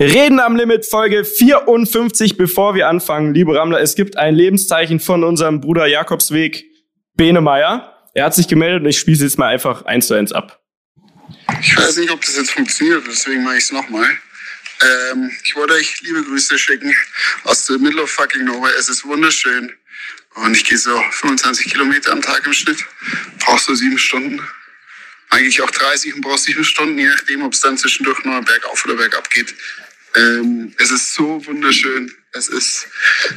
Reden am Limit, Folge 54. Bevor wir anfangen, liebe Rammler, es gibt ein Lebenszeichen von unserem Bruder Jakobsweg Benemeyer. Er hat sich gemeldet und ich spiele es jetzt mal einfach eins zu eins ab. Ich weiß nicht, ob das jetzt funktioniert, deswegen mache ich es nochmal. Ähm, ich wollte euch liebe Grüße schicken aus the middle of fucking nowhere. Es ist wunderschön. Und ich gehe so 25 Kilometer am Tag im Schnitt. Brauchst so sieben Stunden. Eigentlich auch 30 und brauchst sieben Stunden, je nachdem, ob es dann zwischendurch nur bergauf oder bergab geht. Ähm, es ist so wunderschön. Es ist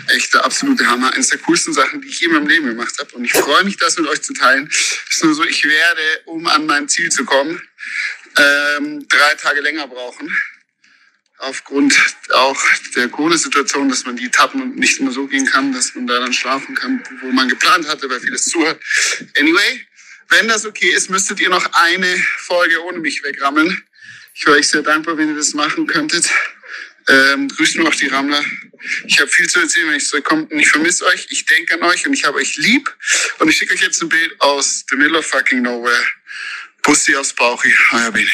echt der absolute Hammer. Eines der coolsten Sachen, die ich in meinem Leben gemacht habe. Und ich freue mich, das mit euch zu teilen. Es ist nur so, ich werde, um an mein Ziel zu kommen, ähm, drei Tage länger brauchen. Aufgrund auch der Corona-Situation, dass man die Etappen nicht immer so gehen kann, dass man da dann schlafen kann, wo man geplant hatte, weil vieles zu hat. Anyway, wenn das okay ist, müsstet ihr noch eine Folge ohne mich wegrammeln. Ich wäre euch sehr dankbar, wenn ihr das machen könntet. Ähm, grüßt mir auch die Rammler. Ich habe viel zu erzählen, wenn ich zurückkomme. Und ich vermisse euch, ich denke an euch und ich habe euch lieb. Und ich schicke euch jetzt ein Bild aus The Middle of Fucking Nowhere. Pussy aufs Bauchi, euer Bene.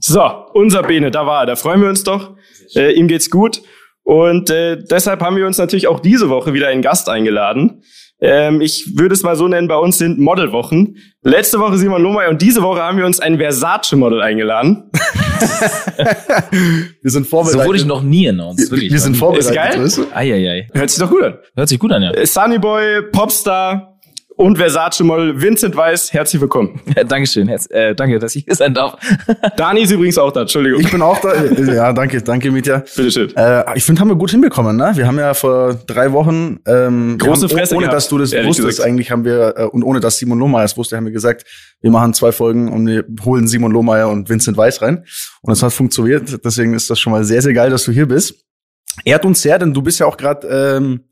So, unser Bene, da war er. Da freuen wir uns doch. Äh, ihm geht's gut. Und äh, deshalb haben wir uns natürlich auch diese Woche wieder einen Gast eingeladen. Ähm, ich würde es mal so nennen, bei uns sind Modelwochen. Letzte Woche Simon Lohmeier und diese Woche haben wir uns ein Versace-Model eingeladen. wir sind vorbereitet. So wurde ich noch nie announced. Wir, wir sind vorbereitet. Ist geil? Eieiei. Hört sich doch gut an. Hört sich gut an, ja. Sunnyboy, Popstar und Versace-Model Vincent Weiss, herzlich willkommen. Ja, Dankeschön. Herz, äh, danke, dass ich hier sein darf. Dani ist übrigens auch da, Entschuldigung. Ich bin auch da. Ja, danke, danke, Mitya. Bitteschön. Äh, ich finde, haben wir gut hinbekommen, ne? Wir haben ja vor drei Wochen ähm, Große haben, Fresse ohne gehabt, dass du das wusstest, gesagt. eigentlich haben wir, äh, und ohne dass Simon Lohmeier es wusste, haben wir gesagt, wir machen zwei Folgen und wir holen Simon Lohmeier und Vincent Weiss rein. Und es hat funktioniert. Deswegen ist das schon mal sehr, sehr geil, dass du hier bist. Ehrt uns sehr, denn du bist ja auch gerade ähm,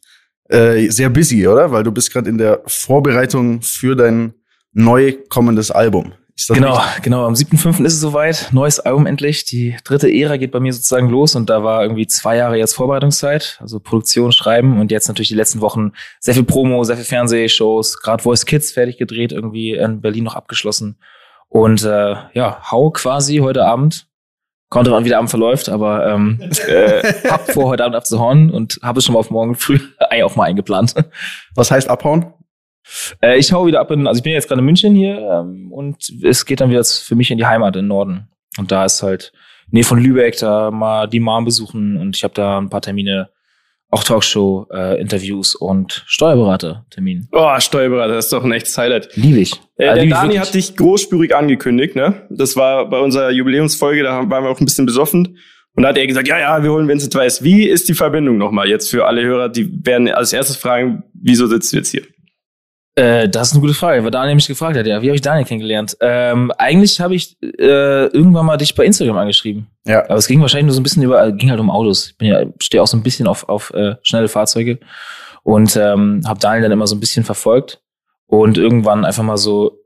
äh, sehr busy, oder? Weil du bist gerade in der Vorbereitung für dein neu kommendes Album. Genau, richtig? genau. Am 7.5. ist es soweit. Neues Album endlich. Die dritte Ära geht bei mir sozusagen los und da war irgendwie zwei Jahre jetzt Vorbereitungszeit, also Produktion, Schreiben und jetzt natürlich die letzten Wochen sehr viel Promo, sehr viel Fernsehshows, gerade Voice Kids fertig gedreht, irgendwie in Berlin noch abgeschlossen. Und äh, ja, hau quasi heute Abend. Kommt drauf an, wie der Abend verläuft, aber ähm, äh, hab vor, heute Abend abzuhauen und habe es schon mal auf morgen früh eigentlich auch mal eingeplant. Was heißt abhauen? Äh, ich hau wieder ab in, also ich bin jetzt gerade in München hier ähm, und es geht dann wieder für mich in die Heimat in den Norden. Und da ist halt Nähe von Lübeck, da mal die Mom besuchen und ich habe da ein paar Termine, auch Talkshow, äh, Interviews und Steuerberater-Termin. Oh, Steuerberater, das ist doch ein echtes Highlight. Liebe ich. Äh, Also der lieb ich Dani wirklich. hat dich großspürig angekündigt, ne? Das war bei unserer Jubiläumsfolge, da waren wir auch ein bisschen besoffen. Und da hat er gesagt, ja, ja, wir holen Vincent Weiss. Wie ist die Verbindung nochmal jetzt für alle Hörer? Die werden als erstes fragen, wieso sitzt du jetzt hier? Äh, das ist eine gute Frage, weil Daniel mich gefragt hat, ja, wie habe ich Daniel kennengelernt? Ähm, eigentlich habe ich äh, irgendwann mal dich bei Instagram angeschrieben. Ja. Aber es ging wahrscheinlich nur so ein bisschen über, ging halt um Autos. Ich bin ja, stehe auch so ein bisschen auf, auf äh, schnelle Fahrzeuge und ähm, habe Daniel dann immer so ein bisschen verfolgt und irgendwann einfach mal so,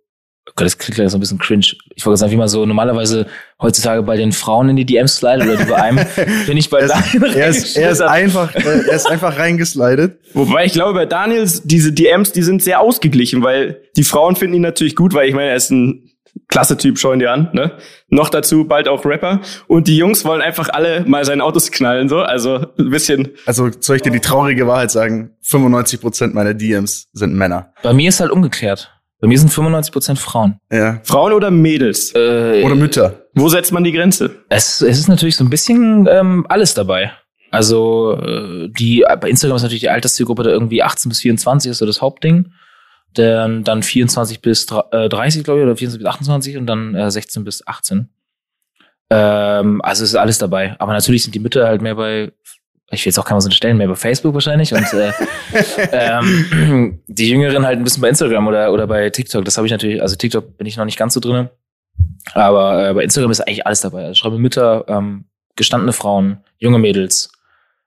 Gott, das klingt gleich so ein bisschen cringe. Ich wollte sagen, wie man so normalerweise heutzutage bei den Frauen in die DMs slidet oder die bei einem, bin ich bei Er ist, Daniel er ist, er ist einfach, äh, er ist einfach reingeslidet. Wobei ich glaube, bei Daniels, diese DMs, die sind sehr ausgeglichen, weil die Frauen finden ihn natürlich gut, weil ich meine, er ist ein klasse Typ, schauen die an, ne? Noch dazu bald auch Rapper. Und die Jungs wollen einfach alle mal seine Autos knallen, so. Also ein bisschen. Also soll ich dir die traurige Wahrheit sagen? 95 Prozent meiner DMs sind Männer. Bei mir ist halt umgekehrt. Bei mir sind 95% Frauen. Ja. Frauen oder Mädels? Äh, Oder Mütter. Wo setzt man die Grenze? Es, es ist natürlich so ein bisschen ähm, alles dabei. Also äh, die bei Instagram ist natürlich die Alterszielgruppe da irgendwie 18 bis 24 ist so das Hauptding. Dann, dann 24 bis dr- äh, 30, glaube ich, oder 24 bis 28 und dann äh, 16 bis 18. Ähm, also es ist alles dabei. Aber natürlich sind die Mütter halt mehr bei, ich will jetzt auch keiner so stellen, mehr bei Facebook wahrscheinlich. Und äh, ähm, die Jüngeren halt ein bisschen bei Instagram oder, oder bei TikTok. Das habe ich natürlich, also TikTok bin ich noch nicht ganz so drinne. Aber äh, bei Instagram ist eigentlich alles dabei. Also schreibe Mütter, ähm, gestandene Frauen, junge Mädels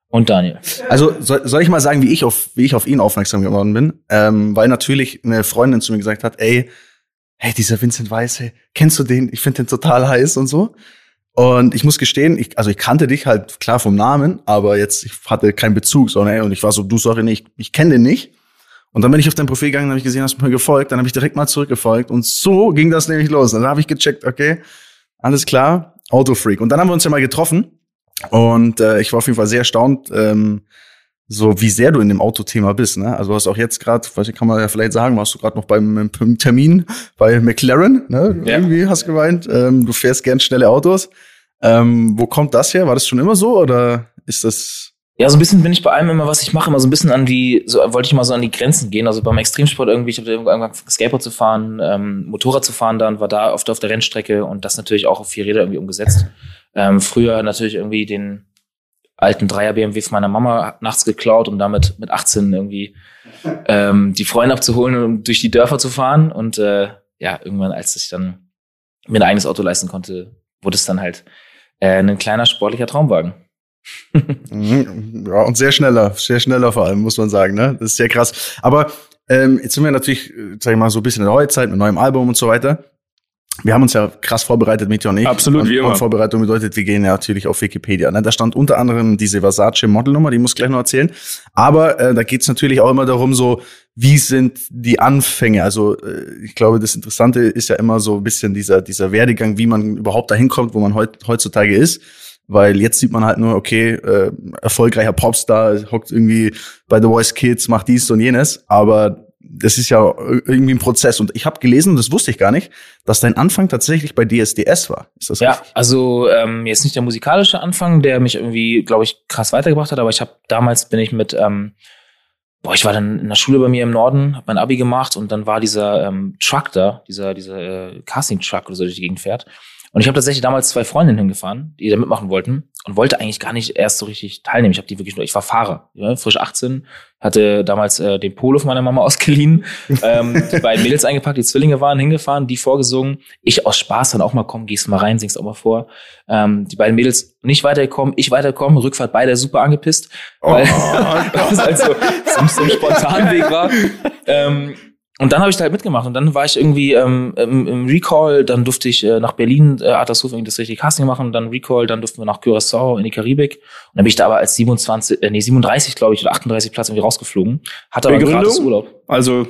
und Daniel. Also soll, soll ich mal sagen, wie ich auf wie ich auf ihn aufmerksam geworden bin? Ähm, weil natürlich eine Freundin zu mir gesagt hat, ey, hey, dieser Vincent Weiss, hey, kennst du den? Ich finde den total heiß und so. Und ich muss gestehen, ich, also ich kannte dich halt klar vom Namen, aber jetzt ich hatte keinen Bezug, sondern ey, und ich war so, du sorry, nee, ich, ich kenne den nicht. Und dann bin ich auf dein Profil gegangen, habe ich gesehen, hast du mir gefolgt, dann habe ich direkt mal zurückgefolgt und so ging das nämlich los. Dann habe ich gecheckt, okay, alles klar, Autofreak. Und dann haben wir uns ja mal getroffen Und äh, ich war auf jeden Fall sehr erstaunt, ähm, so wie sehr du in dem Autothema bist. Ne? Also du hast auch jetzt gerade, kann man ja vielleicht sagen, warst du gerade noch beim, beim Termin bei McLaren, ne? Ja. Irgendwie hast du gemeint, ähm, du fährst gern schnelle Autos. Ähm, wo kommt das her? War das schon immer so oder ist das Ja, so ein bisschen bin ich bei allem immer, was ich mache, immer so ein bisschen an die, so wollte ich mal so an die Grenzen gehen. Also beim Extremsport irgendwie, ich habe irgendwann Skateboard zu fahren, ähm, Motorrad zu fahren, dann war da oft auf der Rennstrecke und das natürlich auch auf vier Räder irgendwie umgesetzt. Ähm, früher natürlich irgendwie den alten Dreier BMW von meiner Mama nachts geklaut, um damit mit 18 irgendwie ähm, die Freunde abzuholen und um durch die Dörfer zu fahren. Und äh, ja, irgendwann, als ich dann mir ein eigenes Auto leisten konnte, wurde es dann halt äh, ein kleiner sportlicher Traumwagen. Mhm, Ja, und sehr schneller, sehr schneller vor allem, muss man sagen, ne? Das ist sehr krass. Aber ähm, jetzt sind wir natürlich, äh, sag ich mal, so ein bisschen in der Neuzeit mit neuem Album und so weiter. Wir haben uns ja krass vorbereitet, Mitya und ich. Absolut, und, wie immer. Und Vorbereitung bedeutet, wir gehen ja natürlich auf Wikipedia. Ne? Da stand unter anderem diese Versace Modelnummer, die muss ich gleich noch erzählen. Aber äh, da geht's natürlich auch immer darum, so wie sind die Anfänge? Also äh, ich glaube, das Interessante ist ja immer so ein bisschen dieser dieser Werdegang, wie man überhaupt dahin kommt, wo man heut, heutzutage ist. Weil jetzt sieht man halt nur, okay, äh, erfolgreicher Popstar, hockt irgendwie bei The Voice Kids, macht dies und jenes. Aber das ist ja irgendwie ein Prozess. Und ich habe gelesen, und das wusste ich gar nicht, dass dein Anfang tatsächlich bei DSDS war. Ist das Ja, richtig? also ähm, jetzt nicht der musikalische Anfang, der mich irgendwie, glaube ich, krass weitergebracht hat, aber ich habe damals bin ich mit, ähm, boah, ich war dann in der Schule bei mir im Norden, habe mein Abi gemacht und dann war dieser ähm, Truck da, dieser dieser äh, Casting Truck oder so durch die Gegend fährt. Und ich habe tatsächlich damals zwei Freundinnen hingefahren, die da mitmachen wollten und wollte eigentlich gar nicht erst so richtig teilnehmen. Ich habe die wirklich nur, ich war Fahrer, ja, frisch 18, hatte damals äh, den Polo von meiner Mama ausgeliehen, ähm, die beiden Mädels eingepackt, die Zwillinge waren, hingefahren, die vorgesungen. Ich aus Spaß dann auch mal komm, gehst mal rein, singst auch mal vor. Ähm, die beiden Mädels nicht weitergekommen, ich weitergekommen, Rückfahrt beide super angepisst, weil das halt so, so, so ein Spontanweg war. Ähm, und dann habe ich da halt mitgemacht und dann war ich irgendwie ähm, im, im Recall, dann durfte ich äh, nach Berlin, äh, Artershof irgendwie das richtige Casting machen, dann Recall, dann durften wir nach Curaçao in die Karibik und dann bin ich da aber als 27, äh, nee 37 glaube ich oder 38 Platz irgendwie rausgeflogen, hatte aber Begründung? gratis Urlaub. Also,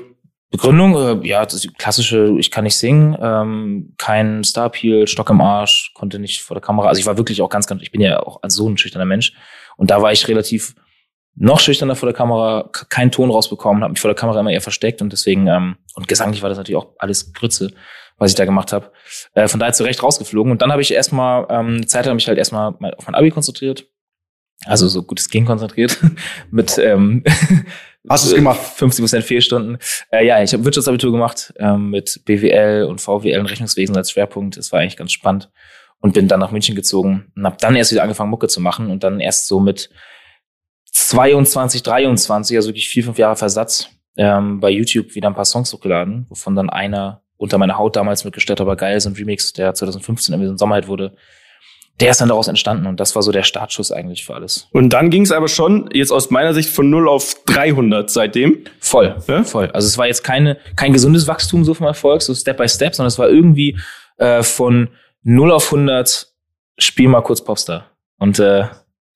Begründung, äh, ja, das klassische, ich kann nicht singen, ähm, kein Star-Appeal, Stock im Arsch, konnte nicht vor der Kamera. Also ich war wirklich auch ganz, ganz, ich bin ja auch so ein schüchterner Mensch. Und da war ich relativ noch schüchterner vor der Kamera, keinen Ton rausbekommen, habe mich vor der Kamera immer eher versteckt und deswegen, ähm, und gesanglich war das natürlich auch alles Grütze, was ich da gemacht habe. Äh, von daher zu Recht rausgeflogen. Und dann habe ich erstmal, ähm, eine Zeit lang mich halt erstmal mal auf mein Abi konzentriert. Also so gut es ging konzentriert. Mit ähm, Hast du's gemacht? 50 Prozent Fehlstunden. Äh, ja, ich habe Wirtschaftsabitur gemacht ähm, mit BWL und VWL und Rechnungswesen als Schwerpunkt. Das war eigentlich ganz spannend. Und bin dann nach München gezogen und habe dann erst wieder angefangen, Mucke zu machen und dann erst so mit 22, 23, also wirklich vier, fünf Jahre Versatz, ähm, bei YouTube wieder ein paar Songs hochgeladen, wovon dann einer unter meiner Haut damals mitgestellt, aber geil, so ein Remix, der 2015 irgendwie so ein Sommerhit wurde. Der ist dann daraus entstanden und das war so der Startschuss eigentlich für alles. und dann ging es aber schon, jetzt aus meiner Sicht, von 0 auf 300 seitdem. Voll, Ja? voll. Also es war jetzt keine, kein gesundes Wachstum so vom Erfolg, so Step by Step, sondern es war irgendwie äh, von 0 auf 100, spiel mal kurz Popstar. Und äh,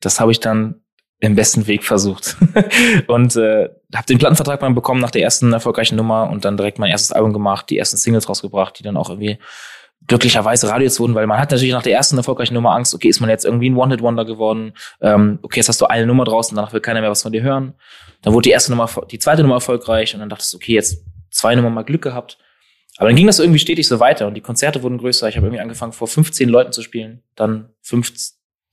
das habe ich dann im besten Weg versucht. und äh, habe den Plattenvertrag mal bekommen nach der ersten erfolgreichen Nummer und dann direkt mein erstes Album gemacht, die ersten Singles rausgebracht, die dann auch irgendwie glücklicherweise Radios wurden, weil man hat natürlich nach der ersten erfolgreichen Nummer Angst, okay, ist man jetzt irgendwie ein One-Hit-Wonder geworden, ähm, okay, jetzt hast du eine Nummer draußen, danach will keiner mehr was von dir hören. Dann wurde die erste Nummer, die zweite Nummer erfolgreich und dann dachtest du, okay, jetzt zwei Nummern mal Glück gehabt. Aber dann ging das irgendwie stetig so weiter und die Konzerte wurden größer. Ich habe irgendwie angefangen, vor 15 Leuten zu spielen, dann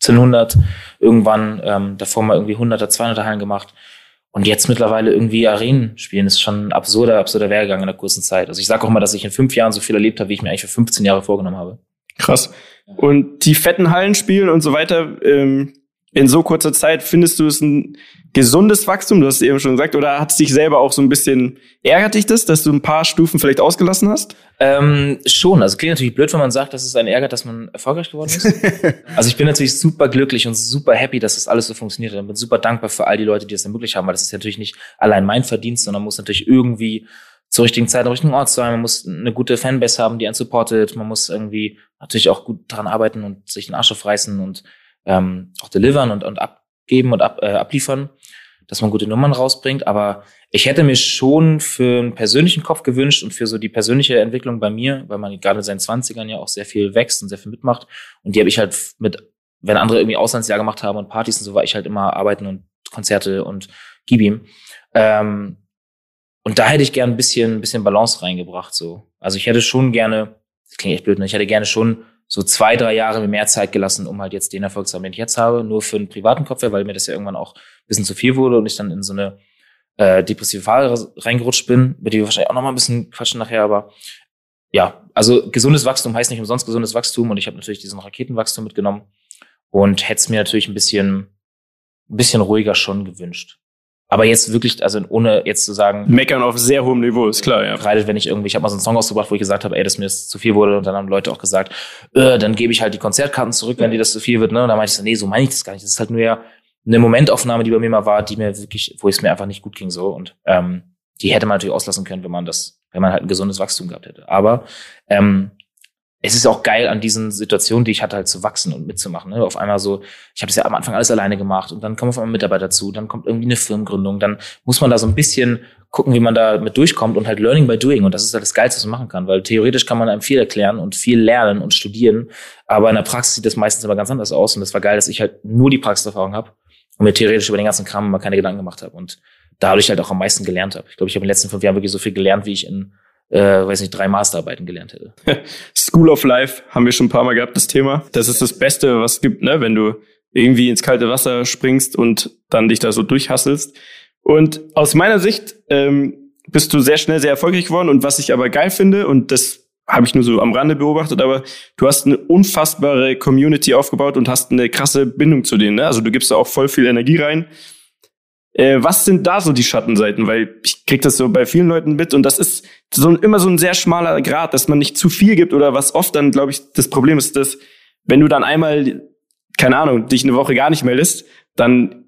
1500, irgendwann ähm, davor mal irgendwie 100er, 200er Hallen gemacht. Und jetzt mittlerweile irgendwie Arenen spielen, ist schon ein absurder, absurder Werdegang in der kurzen Zeit. Also ich sage auch mal, dass ich in fünf Jahren so viel erlebt habe, wie ich mir eigentlich für 15 Jahre vorgenommen habe. Krass. Und die fetten Hallen spielen und so weiter, ähm, in so kurzer Zeit, findest du es ein gesundes Wachstum? Du hast es eben schon gesagt, oder hat es dich selber auch so ein bisschen, ärgert dich das, dass du ein paar Stufen vielleicht ausgelassen hast? Ähm, schon. Also klingt natürlich blöd, wenn man sagt, dass es einen ärgert, dass man erfolgreich geworden ist. also ich bin natürlich super glücklich und super happy, dass das alles so funktioniert hat. Und bin super dankbar für all die Leute, die das ermöglicht haben, weil das ist natürlich nicht allein mein Verdienst, sondern muss natürlich irgendwie zur richtigen Zeit am richtigen Ort sein. Man muss eine gute Fanbase haben, die einen supportet. Man muss irgendwie natürlich auch gut daran arbeiten und sich den Arsch aufreißen und ähm, auch delivern und, und abgeben und ab, äh, abliefern, dass man gute Nummern rausbringt. Aber ich hätte mir schon für einen persönlichen Kopf gewünscht und für so die persönliche Entwicklung bei mir, weil man gerade in seinen Zwanzigern ja auch sehr viel wächst und sehr viel mitmacht. Und die habe ich halt mit wenn andere irgendwie Auslandsjahr gemacht haben und Partys und so, war ich halt immer arbeiten und Konzerte und gib ihm. Ähm, und da hätte ich gern ein bisschen, ein bisschen Balance reingebracht, so. Also ich hätte schon gerne, das klingt echt blöd, ne? ich hätte gerne schon so zwei, drei Jahre mehr Zeit gelassen, um halt jetzt den Erfolg zu haben, den ich jetzt habe, nur für einen privaten Kopf, weil mir das ja irgendwann auch ein bisschen zu viel wurde und ich dann in so eine äh, depressive Phase reingerutscht bin, mit der wir wahrscheinlich auch noch mal ein bisschen quatschen nachher, aber ja, also gesundes Wachstum heißt nicht umsonst gesundes Wachstum und ich habe natürlich diesen Raketenwachstum mitgenommen und hätte es mir natürlich ein bisschen, ein bisschen ruhiger schon gewünscht. Aber jetzt wirklich, also ohne jetzt zu sagen. Meckern auf sehr hohem Niveau, ist klar, ja. Gerade wenn ich irgendwie, ich habe mal so einen Song ausgebracht, wo ich gesagt habe, ey, dass mir das zu viel wurde und dann haben Leute auch gesagt, äh, dann gebe ich halt die Konzertkarten zurück, wenn dir das zu viel wird, ne? Und dann meinte ich so, nee, so meine ich das gar nicht. Das ist halt nur ja eine Momentaufnahme, die bei mir mal war, die mir wirklich, wo es mir einfach nicht gut ging so und ähm, die hätte man natürlich auslassen können, wenn man das, wenn man halt ein gesundes Wachstum gehabt hätte. Aber ähm, es ist auch geil an diesen Situationen, die ich hatte, halt zu wachsen und mitzumachen. Ne? Auf einmal so, ich habe das ja am Anfang alles alleine gemacht und dann kommen auf einmal Mitarbeiter dazu, dann kommt irgendwie eine Firmengründung, dann muss man da so ein bisschen gucken, wie man da mit durchkommt und halt Learning by Doing. Und das ist halt das Geilste, was man machen kann, weil theoretisch kann man einem viel erklären und viel lernen und studieren, aber in der Praxis sieht das meistens immer ganz anders aus. Und das war geil, dass ich halt nur die Praxiserfahrung habe und mir theoretisch über den ganzen Kram immer keine Gedanken gemacht habe und dadurch halt auch am meisten gelernt habe. Ich glaube, ich habe in den letzten fünf Jahren wirklich so viel gelernt, wie ich in äh, weiß nicht, drei Masterarbeiten gelernt hätte. School of Life haben wir schon ein paar Mal gehabt, das Thema. Das ist das Beste, was es gibt, ne? wenn du irgendwie ins kalte Wasser springst und dann dich da so durchhasselst. Und aus meiner Sicht ähm, bist du sehr schnell sehr erfolgreich geworden. Und was ich aber geil finde, und das habe ich nur so am Rande beobachtet, aber du hast eine unfassbare Community aufgebaut und hast eine krasse Bindung zu denen. Ne? Also du gibst da auch voll viel Energie rein. Äh, was sind da so die Schattenseiten? Weil ich krieg das so bei vielen Leuten mit und das ist so ein, immer so ein sehr schmaler Grad, dass man nicht zu viel gibt oder was oft dann, glaube ich, das Problem ist, dass wenn du dann einmal, keine Ahnung, dich eine Woche gar nicht meldest, dann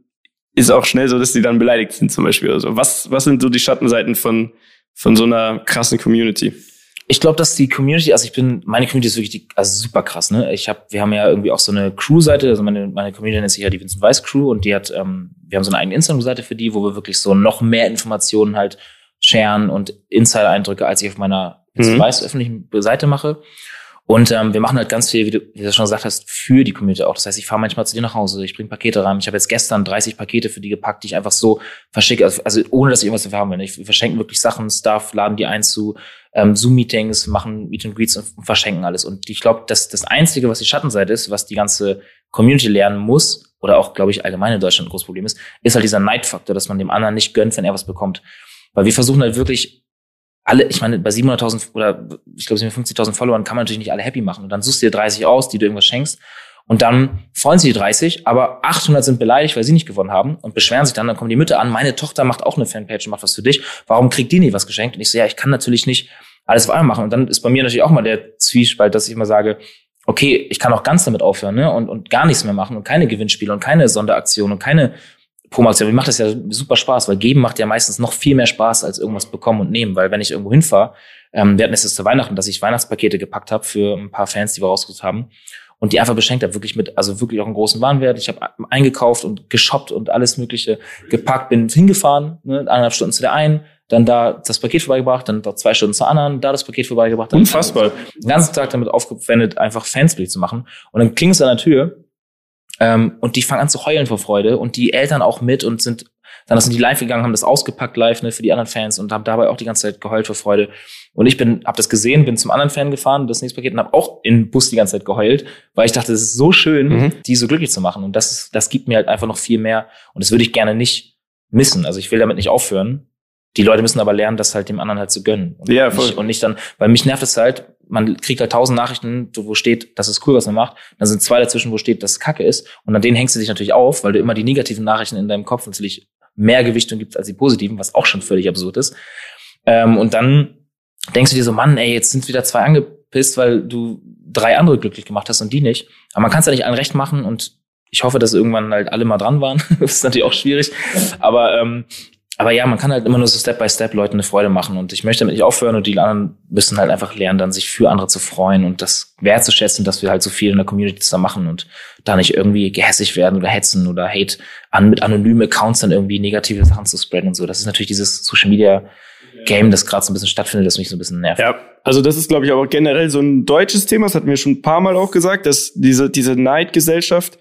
ist auch schnell so, dass die dann beleidigt sind zum Beispiel oder so. Was, was sind so die Schattenseiten von, von so einer krassen Community? Ich glaube, dass die Community, also ich bin, meine Community ist wirklich die, also super krass, ne? Ich habe, wir haben ja irgendwie auch so eine Crew-Seite, also meine, meine Community nennt sich ja die Vincent Weiss Crew und die hat, ähm, wir haben so eine eigene Instagram-Seite für die, wo wir wirklich so noch mehr Informationen halt sharen und Insider-Eindrücke, als ich auf meiner mhm. Weiss öffentlichen Seite mache. Und ähm, wir machen halt ganz viel, wie du, wie du schon gesagt hast, für die Community auch. Das heißt, ich fahre manchmal zu dir nach Hause, ich bringe Pakete rein. Ich habe jetzt gestern 30 Pakete für die gepackt, die ich einfach so verschicke, also, also ohne dass ich irgendwas dafür haben will. Ich verschenke wirklich Sachen, Stuff, laden die ein zu ähm, Zoom-Meetings, machen Meet and Greets und, und verschenken alles. Und ich glaube, dass das Einzige, was die Schattenseite ist, was die ganze Community lernen muss, oder auch, glaube ich, allgemein in Deutschland ein großes Problem ist, ist halt dieser Neidfaktor, dass man dem anderen nicht gönnt, wenn er was bekommt. Weil wir versuchen halt wirklich alle, ich meine, bei 700.000 oder ich glaube, 50.000 Followern kann man natürlich nicht alle happy machen. Und dann suchst du dir 30 aus, die du irgendwas schenkst. Und dann freuen sie die 30, aber 800 sind beleidigt, weil sie nicht gewonnen haben und beschweren sich dann. Dann kommen die Mütter an, meine Tochter macht auch eine Fanpage und macht was für dich. Warum kriegt die nie was geschenkt? Und ich so, ja, ich kann natürlich nicht alles auf einmal machen. Und dann ist bei mir natürlich auch mal der Zwiespalt, dass ich immer sage, okay, ich kann auch ganz damit aufhören ne? und, und gar nichts mehr machen und keine Gewinnspiele und keine Sonderaktion und keine Promotion. Mir macht das ja super Spaß, weil geben macht ja meistens noch viel mehr Spaß als irgendwas bekommen und nehmen. Weil wenn ich irgendwo hinfahre, ähm, wir hatten es jetzt zu Weihnachten, dass ich Weihnachtspakete gepackt habe für ein paar Fans, die wir rausgesucht haben und die einfach beschenkt habe, wirklich mit, also wirklich auch einen großen Warenwert. Ich habe eingekauft und geshoppt und alles Mögliche gepackt, bin hingefahren, ne, eineinhalb Stunden zu der einen, dann da das Paket vorbeigebracht, dann zwei Stunden zur anderen, da das Paket vorbeigebracht. Dann Unfassbar. Den ganzen Tag damit aufgewendet, einfach Fansbild zu machen. Und dann klingt es an der Tür ähm, und die fangen an zu heulen vor Freude und die Eltern auch mit und sind dann sind die live gegangen, haben das ausgepackt live ne, für die anderen Fans und haben dabei auch die ganze Zeit geheult vor Freude. Und ich bin, habe das gesehen, bin zum anderen Fan gefahren, das nächste Paket und habe auch im Bus die ganze Zeit geheult, weil ich dachte, es ist so schön, mhm. die so glücklich zu machen. Und das, das gibt mir halt einfach noch viel mehr. Und das würde ich gerne nicht missen. Also ich will damit nicht aufhören. Die Leute müssen aber lernen, das halt dem anderen halt zu gönnen. Und, ja, voll. Nicht, und nicht dann, weil mich nervt es halt, man kriegt halt tausend Nachrichten, wo steht, das ist cool, was man macht. Dann sind zwei dazwischen, wo steht, dass es Kacke ist. Und an denen hängst du dich natürlich auf, weil du immer die negativen Nachrichten in deinem Kopf natürlich mehr Gewichtung gibt als die positiven, was auch schon völlig absurd ist. Ähm, und dann denkst du dir so, Mann, ey, jetzt sind wieder zwei angepisst, weil du drei andere glücklich gemacht hast und die nicht. Aber man kann es ja nicht allen recht machen und ich hoffe, dass irgendwann halt alle mal dran waren. das ist natürlich auch schwierig. Aber ähm, aber ja, man kann halt immer nur so Step by Step Leuten eine Freude machen und ich möchte damit nicht aufhören und die anderen müssen halt einfach lernen, dann sich für andere zu freuen und das wertzuschätzen, dass wir halt so viel in der Community zusammen machen und da nicht irgendwie gehässig werden oder hetzen oder Hate an mit anonymen Accounts dann irgendwie negative Sachen zu spreaden und so. Das ist natürlich dieses Social Media Game, das gerade so ein bisschen stattfindet, das mich so ein bisschen nervt. Ja, also das ist, glaube ich, aber generell so ein deutsches Thema, das hatten wir schon ein paar Mal auch gesagt, dass diese, diese Neidgesellschaft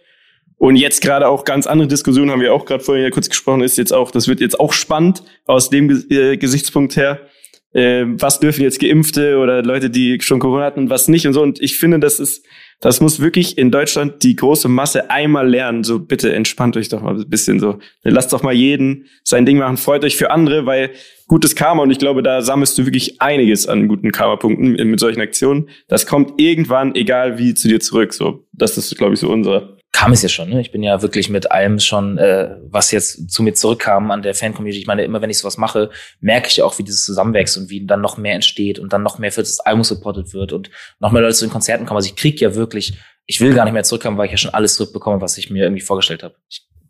und jetzt gerade auch ganz andere Diskussionen, haben wir auch gerade vorhin ja kurz gesprochen, ist jetzt auch, das wird jetzt auch spannend aus dem äh, Gesichtspunkt her. Äh, was dürfen jetzt Geimpfte oder Leute, die schon Corona hatten und was nicht und so. Und ich finde, das ist, das muss wirklich in Deutschland die große Masse einmal lernen. So bitte entspannt euch doch mal ein bisschen so. Lasst doch mal jeden sein Ding machen. Freut euch für andere, weil gutes Karma und ich glaube, da sammelst du wirklich einiges an guten Karma-Punkten mit solchen Aktionen. Das kommt irgendwann, egal wie, zu dir zurück. So, das ist, glaube ich, so unser kam es ja schon. Ne? Ich bin ja wirklich mit allem schon, äh, was jetzt zu mir zurückkam an der Fan-Community. Ich meine, immer wenn ich sowas mache, merke ich ja auch, wie dieses zusammenwächst und wie dann noch mehr entsteht und dann noch mehr für das Album supported wird und noch mehr Leute zu den Konzerten kommen. Also ich krieg ja wirklich, ich will gar nicht mehr zurückkommen, weil ich ja schon alles zurückbekomme, was ich mir irgendwie vorgestellt habe.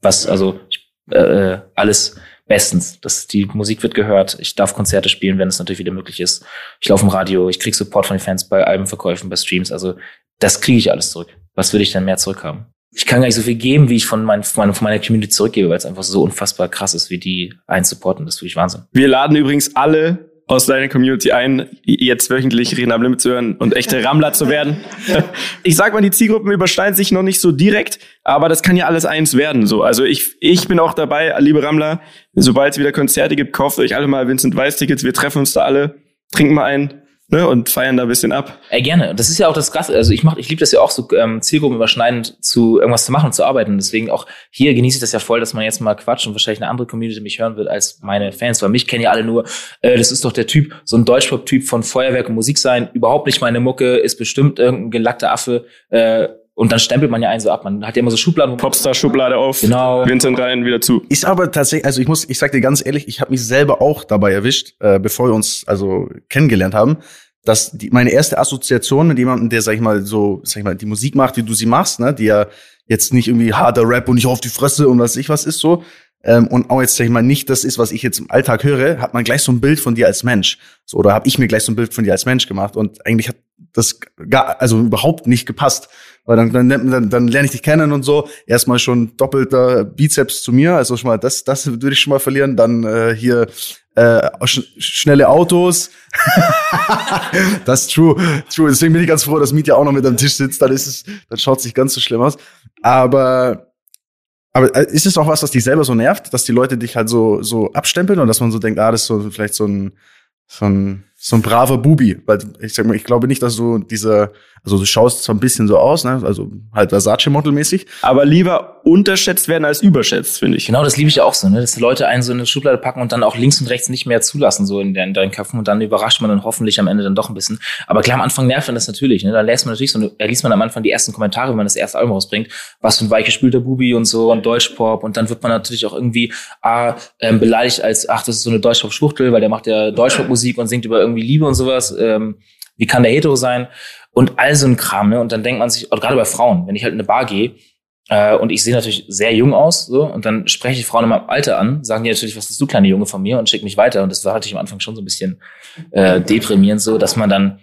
Was, also ich, äh, alles bestens. Das, die Musik wird gehört. Ich darf Konzerte spielen, wenn es natürlich wieder möglich ist. Ich laufe im Radio, ich krieg Support von den Fans bei Albenverkäufen, bei Streams. Also das kriege ich alles zurück. Was würde ich denn mehr zurückhaben? Ich kann gar nicht so viel geben, wie ich von, mein, von meiner Community zurückgebe, weil es einfach so unfassbar krass ist, wie die einen supporten. Das ist wirklich Wahnsinn. Wir laden übrigens alle aus deiner Community ein, jetzt wöchentlich Reden am Limit zu hören und echte Rammler zu werden. Ich sag mal, die Zielgruppen überschneiden sich noch nicht so direkt, aber das kann ja alles eins werden. So, also ich, ich bin auch dabei, liebe Rammler. Sobald es wieder Konzerte gibt, kauft euch alle mal Vincent Weiss Tickets. Wir treffen uns da alle, trinken mal ein, ne, und feiern da ein bisschen ab. Ey, gerne. Das ist ja auch das Krasse. Also ich mach, ich liebe das ja auch so ähm, zielgruppenüberschneidend zu irgendwas zu machen, zu arbeiten. Deswegen auch hier genieße ich das ja voll, dass man jetzt mal quatscht und wahrscheinlich eine andere Community mich hören wird als meine Fans. Weil mich kennen ja alle nur, äh, das ist doch der Typ, so ein Deutschpop-Typ von Feuerwerk und Musik sein, überhaupt nicht meine Mucke, ist bestimmt irgendein gelackter Affe. Äh, und dann stempelt man ja einen so ab. Man hat ja immer so Schubladen. Popstar-Schublade auf. Genau. Vincent rein, wieder zu. Ist aber tatsächlich, also ich muss, ich sag dir ganz ehrlich, ich habe mich selber auch dabei erwischt, äh, bevor wir uns also kennengelernt haben dass die, meine erste Assoziation mit jemandem, der, sag ich mal, so, sag ich mal, die Musik macht, wie du sie machst, ne, die ja jetzt nicht irgendwie harter Rap und nicht auf die Fresse und was ich was ist so, ähm, und auch jetzt, sag ich mal, nicht das ist, was ich jetzt im Alltag höre, hat man gleich so ein Bild von dir als Mensch. So, oder habe ich mir gleich so ein Bild von dir als Mensch gemacht. Und eigentlich hat das gar, also überhaupt nicht gepasst. Weil dann, dann, dann, dann lerne ich dich kennen und so. Erstmal schon doppelter Bizeps zu mir. Also schon mal, das, das würde ich schon mal verlieren. Dann äh, hier äh, sch schnelle Autos. das ist true, true. Deswegen bin ich ganz froh, dass Miet ja auch noch mit am Tisch sitzt. Dann ist es, dann schaut es nicht ganz so schlimm aus. Aber, aber äh, ist es auch was, was dich selber so nervt, dass die Leute dich halt so, so abstempeln und dass man so denkt, ah, das ist so vielleicht so ein, so ein, so ein braver Bubi. Weil ich sag mal, ich glaube nicht, dass du dieser, also du schaust zwar ein bisschen so aus, ne? also halt Versace-Model-mäßig. Aber lieber unterschätzt werden als überschätzt, finde ich. Genau, das liebe ich ja auch so, ne? dass die Leute einen so in eine Schublade packen und dann auch links und rechts nicht mehr zulassen, so in, in deinen Köpfen und dann überrascht man dann hoffentlich am Ende dann doch ein bisschen. Aber klar, am Anfang nervt man das natürlich. Ne? Da lässt man natürlich so, da liest man am Anfang die ersten Kommentare, wenn man das erste Album rausbringt, was für ein weichgespülter Bubi und so und Deutschpop und dann wird man natürlich auch irgendwie ah, ähm, beleidigt als, ach, das ist so eine Deutschpop-Schwuchtel, weil der macht ja Deutschpop-Musik und singt über irgendwie Liebe und sowas. Ähm, wie kann der hetero sein? Und all so ein Kram, ne? Und dann denkt man sich, gerade bei Frauen, wenn ich halt in eine Bar gehe, äh, und ich sehe natürlich sehr jung aus, so, und dann spreche ich Frauen in meinem Alter an, sagen die natürlich, was bist du, kleine Junge von mir, und schick mich weiter. Und das war natürlich am Anfang schon so ein bisschen äh, deprimierend, so, dass man dann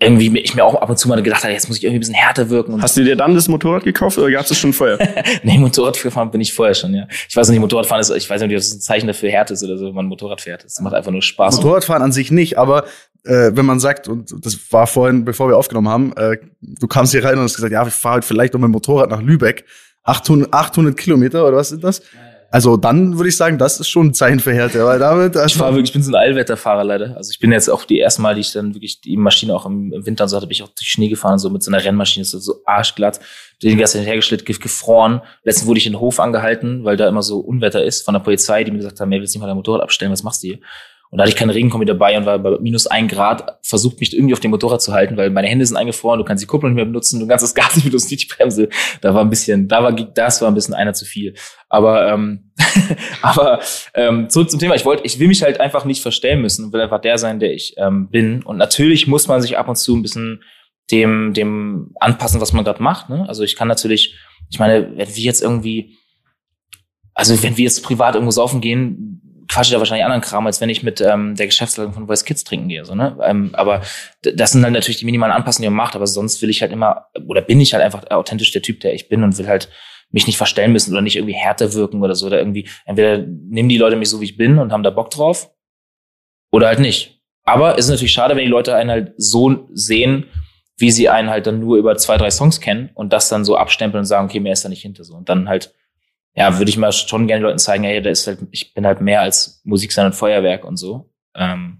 irgendwie ich mir auch ab und zu mal gedacht habe, jetzt muss ich irgendwie ein bisschen härter wirken. Und Hast du dir dann das Motorrad gekauft oder gab's es schon vorher? nee, Motorrad gefahren bin ich vorher schon, ja. Ich weiß nicht, Motorradfahren ist, ich weiß nicht, ob das ein Zeichen dafür Härte ist oder so, wenn man Motorrad fährt. Das macht einfach nur Spaß. Motorradfahren an sich nicht, aber äh, wenn man sagt, und das war vorhin, bevor wir aufgenommen haben, äh, du kamst hier rein und hast gesagt, ja, ich fahre halt vielleicht noch mit dem Motorrad nach Lübeck. 800, 800 Kilometer oder was sind das? Also dann würde ich sagen, das ist schon ein Zeichen für Härte, weil damit ich fahre wirklich, ich bin so ein Allwetterfahrer leider. Also ich bin jetzt auch die erste Mal, die ich dann wirklich die Maschine auch im, Winter und so hatte, bin ich auch durch Schnee gefahren, so mit so einer Rennmaschine, so, so arschglatt, den ganzen hergeschlitt, gefroren. Letztens wurde ich in den Hof angehalten, weil da immer so Unwetter ist von der Polizei, die mir gesagt haben, ey, willst du nicht mal dein Motorrad abstellen, was machst du hier? Und da hatte ich keinen Regenkombi dabei und war bei minus ein Grad versucht, mich irgendwie auf dem Motorrad zu halten, weil meine Hände sind eingefroren, du kannst die Kupplung nicht mehr benutzen, du kannst das Gas nicht benutzen, die Bremse. Da war ein bisschen, da war, das war ein bisschen einer zu viel. Aber, ähm, aber ähm, zurück zum Thema. Ich wollte, ich will mich halt einfach nicht verstellen müssen und will einfach der sein, der ich ähm, bin. Und natürlich muss man sich ab und zu ein bisschen dem, dem anpassen, was man gerade macht. Ne? Also ich kann natürlich, ich meine, wenn wir jetzt irgendwie, also wenn wir jetzt privat irgendwo saufen gehen, quatsche da wahrscheinlich anderen Kram, als wenn ich mit ähm, der Geschäftsleitung von Voice Kids trinken gehe. So, ne? Ähm, aber das sind dann natürlich die minimalen Anpassungen, die man macht, aber sonst will ich halt immer, oder bin ich halt einfach authentisch der Typ, der ich bin und will halt mich nicht verstellen müssen oder nicht irgendwie härter wirken oder so. Oder irgendwie, entweder nehmen die Leute mich so, wie ich bin und haben da Bock drauf. Oder halt nicht. Aber es ist natürlich schade, wenn die Leute einen halt so sehen, wie sie einen halt dann nur über zwei, drei Songs kennen und das dann so abstempeln und sagen, okay, mehr ist da nicht hinter so. Und dann halt, ja, würde ich mal schon gerne Leuten zeigen, hey, da ist halt, ich bin halt mehr als Musik sein und Feuerwerk und so. Ähm,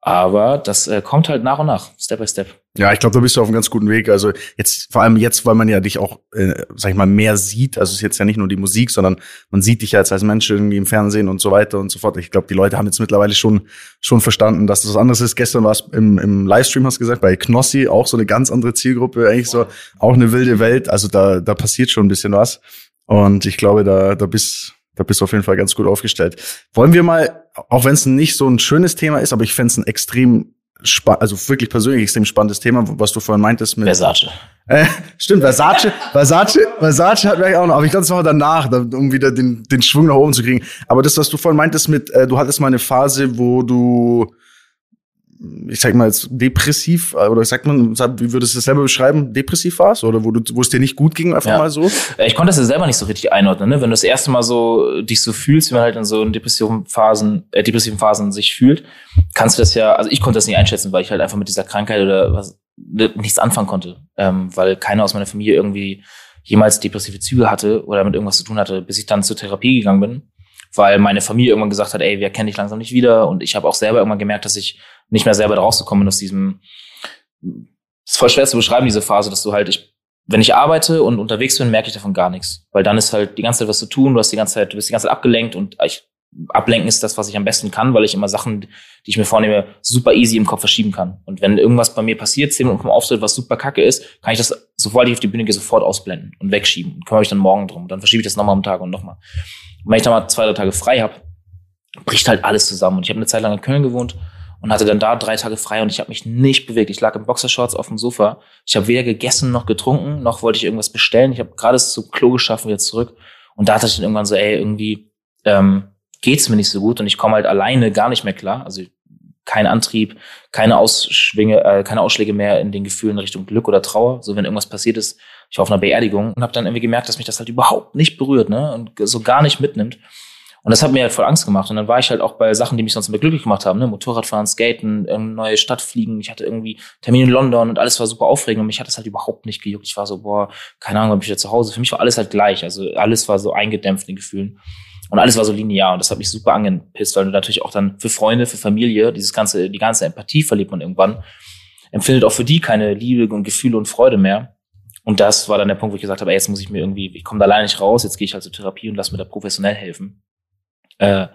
aber das äh, kommt halt nach und nach, Step by Step. Ja, ich glaube, da bist du auf einem ganz guten Weg. Also jetzt, vor allem jetzt, weil man ja dich auch, äh, sag ich mal, mehr sieht. Also es ist jetzt ja nicht nur die Musik, sondern man sieht dich ja jetzt als Mensch irgendwie im Fernsehen und so weiter und so fort. Ich glaube, die Leute haben jetzt mittlerweile schon schon verstanden, dass das was anderes ist. Gestern war es im, im Livestream, hast du gesagt, bei Knossi, auch so eine ganz andere Zielgruppe, eigentlich so, auch eine wilde Welt. Also da, da passiert schon ein bisschen was. Und ich glaube, da, da bist da bist du auf jeden Fall ganz gut aufgestellt. Wollen wir mal, auch wenn es nicht so ein schönes Thema ist, aber ich fände es ein extrem also wirklich persönlich extrem spannendes Thema, was du vorhin meintest mit Versace. Äh, stimmt, Versace, Versace, Versace hat vielleicht auch noch, aber ich glaube, das war danach, um wieder den, den Schwung nach oben zu kriegen. Aber das, was du vorhin meintest mit, äh, du hattest mal eine Phase, wo du ich sag mal jetzt depressiv äh, oder sagt man, wie würdest du das selber beschreiben, depressiv warst oder wo du, wo es dir nicht gut ging, einfach ja. mal so? Ich konnte das ja selber nicht so richtig einordnen, ne? Wenn du das erste Mal so dich so fühlst, wie man halt in so depressiven Phasen, äh, depressiven Phasen sich fühlt, kannst du das ja, also ich konnte das nicht einschätzen, weil ich halt einfach mit dieser Krankheit oder was nichts anfangen konnte, ähm, weil keiner aus meiner Familie irgendwie jemals depressive Züge hatte oder mit irgendwas zu tun hatte, bis ich dann zur Therapie gegangen bin weil meine Familie irgendwann gesagt hat, ey, wir kennen dich langsam nicht wieder. Und ich habe auch selber irgendwann gemerkt, dass ich nicht mehr selber bin aus diesem. Es ist voll schwer zu beschreiben, diese Phase, dass du halt, ich, wenn ich arbeite und unterwegs bin, merke ich davon gar nichts. Weil dann ist halt die ganze Zeit was zu tun, du hast die ganze Zeit, du bist die ganze Zeit abgelenkt und ich, ablenken ist das, was ich am besten kann, weil ich immer Sachen, die ich mir vornehme, super easy im Kopf verschieben kann. Und wenn irgendwas bei mir passiert, zehn Minuten vom Auftritt, was super kacke ist, kann ich das, sobald ich auf die Bühne gehe, sofort ausblenden und wegschieben und kümmere mich dann morgen drum. Dann verschiebe ich das nochmal am Tag und nochmal. Und wenn ich dann mal zwei, drei Tage frei habe, bricht halt alles zusammen. Und ich habe eine Zeit lang in Köln gewohnt und hatte dann da drei Tage frei und ich habe mich nicht bewegt. Ich lag im Boxershorts auf dem Sofa. Ich habe weder gegessen noch getrunken, noch wollte ich irgendwas bestellen. Ich habe gerade es zum Klo geschaffen, wieder zurück. Und da hatte ich dann irgendwann so, ey, irgendwie ähm, geht's mir nicht so gut und ich komme halt alleine gar nicht mehr klar. Also kein Antrieb, keine Ausschwinge, äh, keine Ausschläge mehr in den Gefühlen Richtung Glück oder Trauer. So wenn irgendwas passiert ist, ich war auf einer Beerdigung und habe dann irgendwie gemerkt, dass mich das halt überhaupt nicht berührt, ne? Und so gar nicht mitnimmt. Und das hat mir halt voll Angst gemacht. Und dann war ich halt auch bei Sachen, die mich sonst immer glücklich gemacht haben, ne? Motorradfahren, Skaten, eine neue Stadt fliegen. Ich hatte irgendwie Termin in London und alles war super aufregend und mich hat das halt überhaupt nicht gejuckt. Ich war so, boah, keine Ahnung, ob ich wieder zu Hause. Für mich war alles halt gleich. Also alles war so eingedämpft in Gefühlen. Und alles war so linear und das hat mich super angepisst, weil du natürlich auch dann für Freunde, für Familie, dieses ganze, die ganze Empathie verliert man irgendwann, empfindet auch für die keine Liebe und Gefühle und Freude mehr. Und das war dann der Punkt, wo ich gesagt habe, ey, jetzt muss ich mir irgendwie, ich komme da alleine nicht raus, jetzt gehe ich halt zur Therapie und lass mir da professionell helfen. Äh,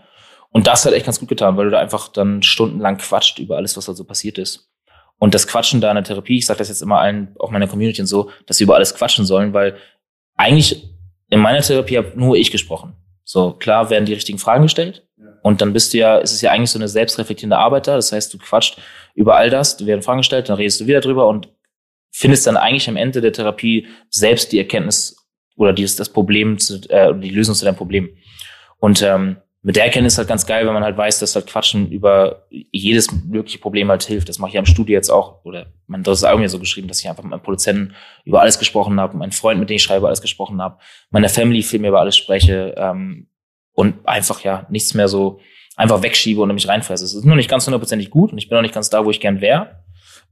und das hat echt ganz gut getan, weil du da einfach dann stundenlang quatscht über alles, was da so passiert ist. Und das Quatschen da in der Therapie, ich sage das jetzt immer allen, auch meiner Community und so, dass sie über alles quatschen sollen, weil eigentlich in meiner Therapie habe nur ich gesprochen. So, klar werden die richtigen Fragen gestellt. Und dann bist du ja, ist es ja eigentlich so eine selbstreflektierende Arbeit da. Das heißt, du quatscht über all das, du werden Fragen gestellt, dann redest du wieder drüber und findest dann eigentlich am Ende der Therapie selbst die Erkenntnis oder die, das Problem, zu, äh, die Lösung zu deinem Problem. Und ähm, mit der Erkenntnis halt ganz geil, wenn man halt weiß, dass halt Quatschen über jedes mögliche Problem halt hilft. Das mache ich ja im Studio jetzt auch. Oder man das ist auch mir so geschrieben, dass ich einfach mit meinem Produzenten über alles gesprochen habe, meinen Freund, mit dem ich schreibe, alles gesprochen habe, meiner Family viel mehr über alles spreche ähm, und einfach ja nichts mehr so einfach wegschiebe und mich reinfresse. Es ist nur nicht ganz hundertprozentig gut und ich bin noch nicht ganz da, wo ich gern wäre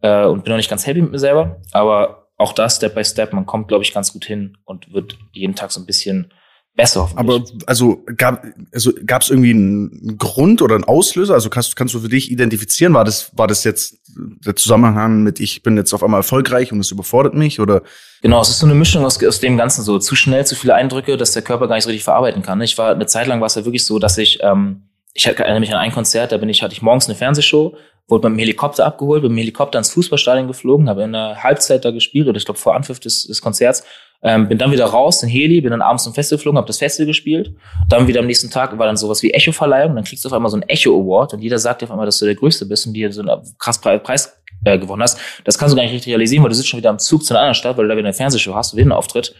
äh, und bin noch nicht ganz happy mit mir selber. Aber auch da Step by Step, man kommt, glaube ich, ganz gut hin und wird jeden Tag so ein bisschen besser hoffentlich. Aber also gab also gab es irgendwie einen Grund oder einen Auslöser? Also kannst kannst du für dich identifizieren? War das war das jetzt der Zusammenhang mit ich bin jetzt auf einmal erfolgreich und es überfordert mich oder? Genau, es ist so eine Mischung aus, aus dem Ganzen so zu schnell zu viele Eindrücke, dass der Körper gar nicht so richtig verarbeiten kann. Ich war eine Zeit lang war es ja wirklich so, dass ich ähm, ich erinnere mich an ein Konzert, da bin ich hatte ich morgens eine Fernsehshow, wurde beim Helikopter abgeholt, beim Helikopter ins Fußballstadion geflogen, habe in der Halbzeit da gespielt oder ich glaube vor Anpfiff des, des Konzerts ähm, bin dann wieder raus in Heli, bin dann abends zum Festival geflogen, habe das Festival gespielt. Dann wieder am nächsten Tag war dann sowas wie Echo-Verleihung. Dann kriegst du auf einmal so ein Echo-Award und jeder sagt dir auf einmal, dass du der Größte bist und dir so einen krass Preis äh, gewonnen hast. Das kannst du gar nicht richtig realisieren, weil du sitzt schon wieder am Zug zu einer anderen Stadt, weil du da wieder eine Fernsehshow hast, wieder einen Auftritt.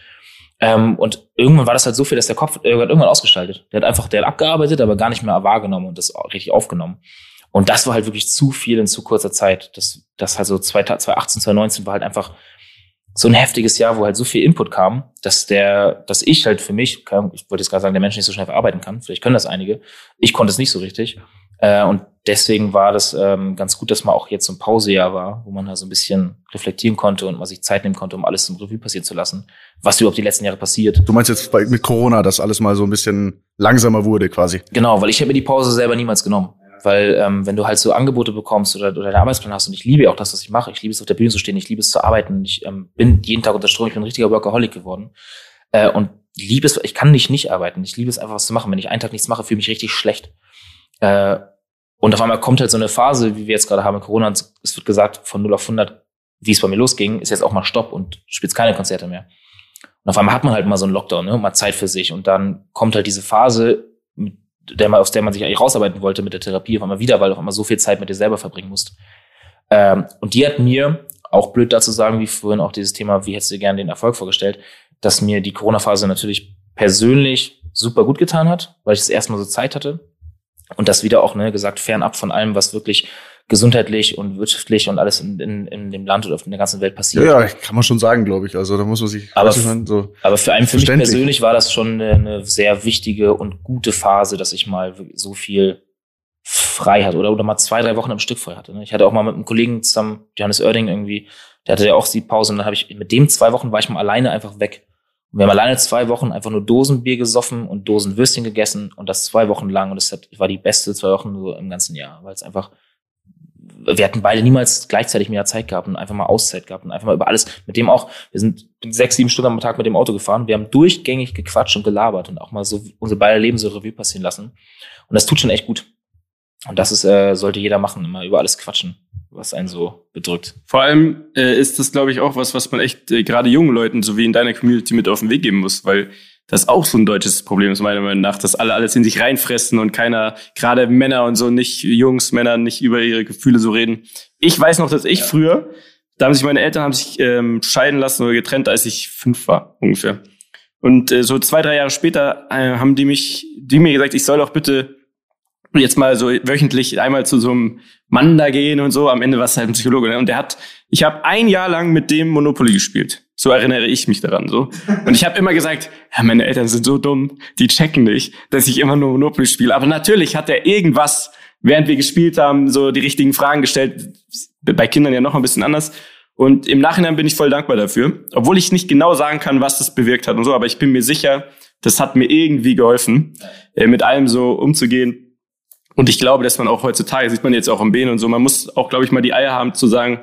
Ähm, und irgendwann war das halt so viel, dass der Kopf irgendwann ausgestaltet. Der hat einfach, der hat abgearbeitet, aber gar nicht mehr wahrgenommen und das richtig aufgenommen. Und das war halt wirklich zu viel in zu kurzer Zeit. Das, das halt so 2018, 2019 war halt einfach so ein heftiges Jahr, wo halt so viel Input kam, dass der, dass ich halt für mich, ich wollte jetzt gerade sagen, der Mensch nicht so schnell verarbeiten kann, vielleicht können das einige, ich konnte es nicht so richtig, Äh, und deswegen war das ähm, ganz gut, dass man auch jetzt so ein Pausejahr war, wo man da so ein bisschen reflektieren konnte und man sich Zeit nehmen konnte, um alles im Revue passieren zu lassen, was überhaupt die letzten Jahre passiert. Du meinst jetzt bei, mit Corona, dass alles mal so ein bisschen langsamer wurde quasi? Genau, weil ich habe mir die Pause selber niemals genommen. Weil ähm, wenn du halt so Angebote bekommst oder, oder einen Arbeitsplan hast und ich liebe auch das, was ich mache, ich liebe es auf der Bühne zu stehen, ich liebe es zu arbeiten, ich ähm, bin jeden Tag unter Strom, ich bin ein richtiger Workaholic geworden äh, und liebe es, ich kann nicht nicht arbeiten, ich liebe es einfach was zu machen. Wenn ich einen Tag nichts mache, fühle ich mich richtig schlecht. Äh, und auf einmal kommt halt so eine Phase, wie wir jetzt gerade haben in Corona, und es wird gesagt, von 0 auf 100, wie es bei mir losging, ist jetzt auch mal Stopp und spielt keine Konzerte mehr. Und auf einmal hat man halt mal so einen Lockdown, ne, mal Zeit für sich und dann kommt halt diese Phase, mit der man, aus der man sich eigentlich rausarbeiten wollte mit der Therapie, auf einmal wieder, weil du auf einmal so viel Zeit mit dir selber verbringen musst. Ähm, und die hat mir, auch blöd dazu sagen, wie vorhin auch dieses Thema, wie hättest du gerne den Erfolg vorgestellt, dass mir die Corona-Phase natürlich persönlich super gut getan hat, weil ich das erste so Zeit hatte. Und das wieder auch, ne, gesagt, fernab von allem, was wirklich gesundheitlich und wirtschaftlich und alles in, in, in dem Land oder in der ganzen Welt passiert. Ja, ja kann man schon sagen, glaube ich. Also da muss man sich. Aber, mein, so aber für einen für mich persönlich war das schon eine, eine sehr wichtige und gute Phase, dass ich mal so viel frei hatte oder, oder mal zwei, drei Wochen am Stück frei hatte. ne? Ich hatte auch mal mit einem Kollegen zusammen, Johannes Oerding irgendwie, der hatte ja auch die Pause und dann habe ich mit dem zwei Wochen war ich mal alleine einfach weg. Und wir haben alleine zwei Wochen einfach nur Dosenbier gesoffen und Dosenwürstchen gegessen und das zwei Wochen lang und das hat, war die beste zwei Wochen so im ganzen Jahr, weil es einfach wir hatten beide niemals gleichzeitig mehr Zeit gehabt und einfach mal Auszeit gehabt und einfach mal über alles. Mit dem auch, wir sind sechs, sieben Stunden am Tag mit dem Auto gefahren. Wir haben durchgängig gequatscht und gelabert und auch mal so unsere beide Leben so Revue passieren lassen. Und das tut schon echt gut. Und das ist, äh, sollte jeder machen, immer über alles quatschen, was einen so bedrückt. Vor allem äh, ist das, glaube ich, auch was, was man echt äh, gerade jungen Leuten, so wie in deiner Community, mit auf den Weg geben muss, weil das auch so ein deutsches Problem ist, meiner Meinung nach, dass alle alles in sich reinfressen und keiner, gerade Männer und so, nicht Jungs, Männer nicht über ihre Gefühle so reden. Ich weiß noch, dass ich früher, da haben sich meine Eltern haben sich ähm, scheiden lassen oder getrennt, als ich fünf war, ungefähr. Und äh, so zwei, drei Jahre später äh, haben die mich, die mir gesagt, ich soll doch bitte jetzt mal so wöchentlich einmal zu so einem Mann da gehen und so. Am Ende war es halt ein Psychologe. Ne? Und der hat, ich habe ein Jahr lang mit dem Monopoly gespielt. So erinnere ich mich daran so. Und ich habe immer gesagt, ja, meine Eltern sind so dumm, die checken nicht, dass ich immer nur Monopoly spiele. Aber natürlich hat er irgendwas, während wir gespielt haben, so die richtigen Fragen gestellt. Bei Kindern ja noch ein bisschen anders. Und im Nachhinein bin ich voll dankbar dafür. Obwohl ich nicht genau sagen kann, was das bewirkt hat und so. Aber ich bin mir sicher, das hat mir irgendwie geholfen, äh, mit allem so umzugehen. Und ich glaube, dass man auch heutzutage, sieht man jetzt auch am Behen und so, man muss auch, glaube ich, mal die Eier haben zu sagen,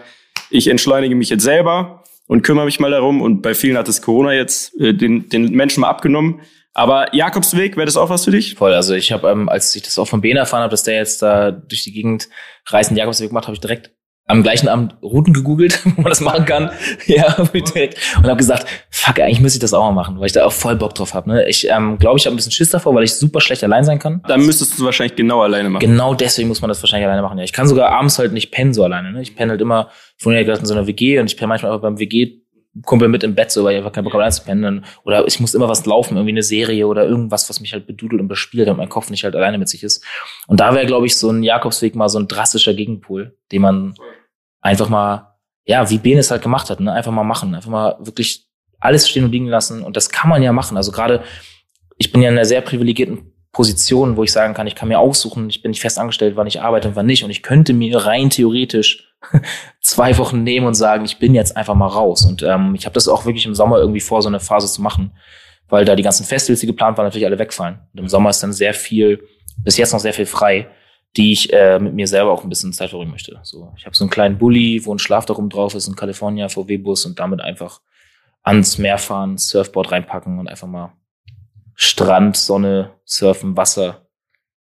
ich entschleunige mich jetzt selber und kümmere mich mal darum. Und bei vielen hat das Corona jetzt äh, den, den Menschen mal abgenommen. Aber Jakobsweg, wäre das auch was für dich? Voll, also ich habe, ähm, als ich das auch von Ben erfahren habe, dass der jetzt da durch die Gegend reisen Jakobsweg macht, habe ich direkt am gleichen Abend Routen gegoogelt, wo man das machen kann. ja, direkt. Und habe gesagt, fuck, eigentlich müsste ich das auch mal machen, weil ich da auch voll Bock drauf habe. Ne? Ich ähm, glaube, ich habe ein bisschen Schiss davor, weil ich super schlecht allein sein kann. Dann müsstest du es wahrscheinlich genau alleine machen. Genau deswegen muss man das wahrscheinlich alleine machen. Ja, ich kann sogar abends halt nicht pennen so alleine. Ne? Ich penne halt immer, ja gesagt in so einer WG und ich penne manchmal einfach beim WG Kumpel mit im Bett, so, weil ich einfach keinen Bock habe einzupennen. Oder ich muss immer was laufen, irgendwie eine Serie oder irgendwas, was mich halt bedudelt und bespielt, damit mein Kopf nicht halt alleine mit sich ist. Und da wäre, glaube ich, so ein Jakobsweg mal so ein drastischer Gegenpol, den man einfach mal, ja, wie Ben es halt gemacht hat, ne? einfach mal machen, einfach mal wirklich alles stehen und liegen lassen. Und das kann man ja machen. Also gerade, ich bin ja in einer sehr privilegierten Position, wo ich sagen kann, ich kann mir aussuchen, ich bin nicht fest angestellt, wann ich arbeite und wann nicht. Und ich könnte mir rein theoretisch zwei Wochen nehmen und sagen, ich bin jetzt einfach mal raus. Und ähm, ich habe das auch wirklich im Sommer irgendwie vor, so eine Phase zu machen, weil da die ganzen Festivals, die geplant waren, natürlich alle wegfallen. Und im Sommer ist dann sehr viel, bis jetzt noch sehr viel frei, die ich äh, mit mir selber auch ein bisschen Zeit verbringen möchte. So, ich habe so einen kleinen Bulli, wo ein Schlafdach drauf ist, ein California VW-Bus und damit einfach ans Meer fahren, Surfboard reinpacken und einfach mal Strand, Sonne, Surfen, Wasser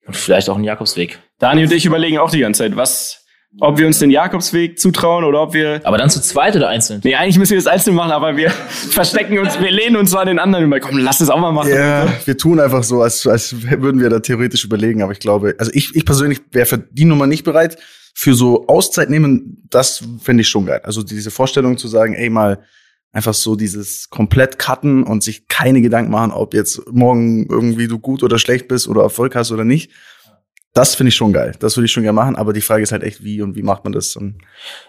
und vielleicht auch einen Jakobsweg. Dani und ich überlegen auch die ganze Zeit, was, ob wir uns den Jakobsweg zutrauen oder ob wir. Aber dann zu zweit oder einzeln? Nee, eigentlich müssen wir das einzeln machen, aber wir verstecken uns, wir lehnen uns an den anderen immer. Komm, lass es auch mal machen. Ja, wir tun einfach so, als, als würden wir da theoretisch überlegen. Aber ich glaube, also ich, ich persönlich wäre für die Nummer nicht bereit. Für so Auszeit nehmen, das fände ich schon geil. Also diese Vorstellung zu sagen, ey, mal einfach so dieses komplett cutten und sich keine Gedanken machen, ob jetzt morgen irgendwie du gut oder schlecht bist oder Erfolg hast oder nicht. Das finde ich schon geil. Das würde ich schon gerne machen, aber die Frage ist halt echt, wie und wie macht man das? Und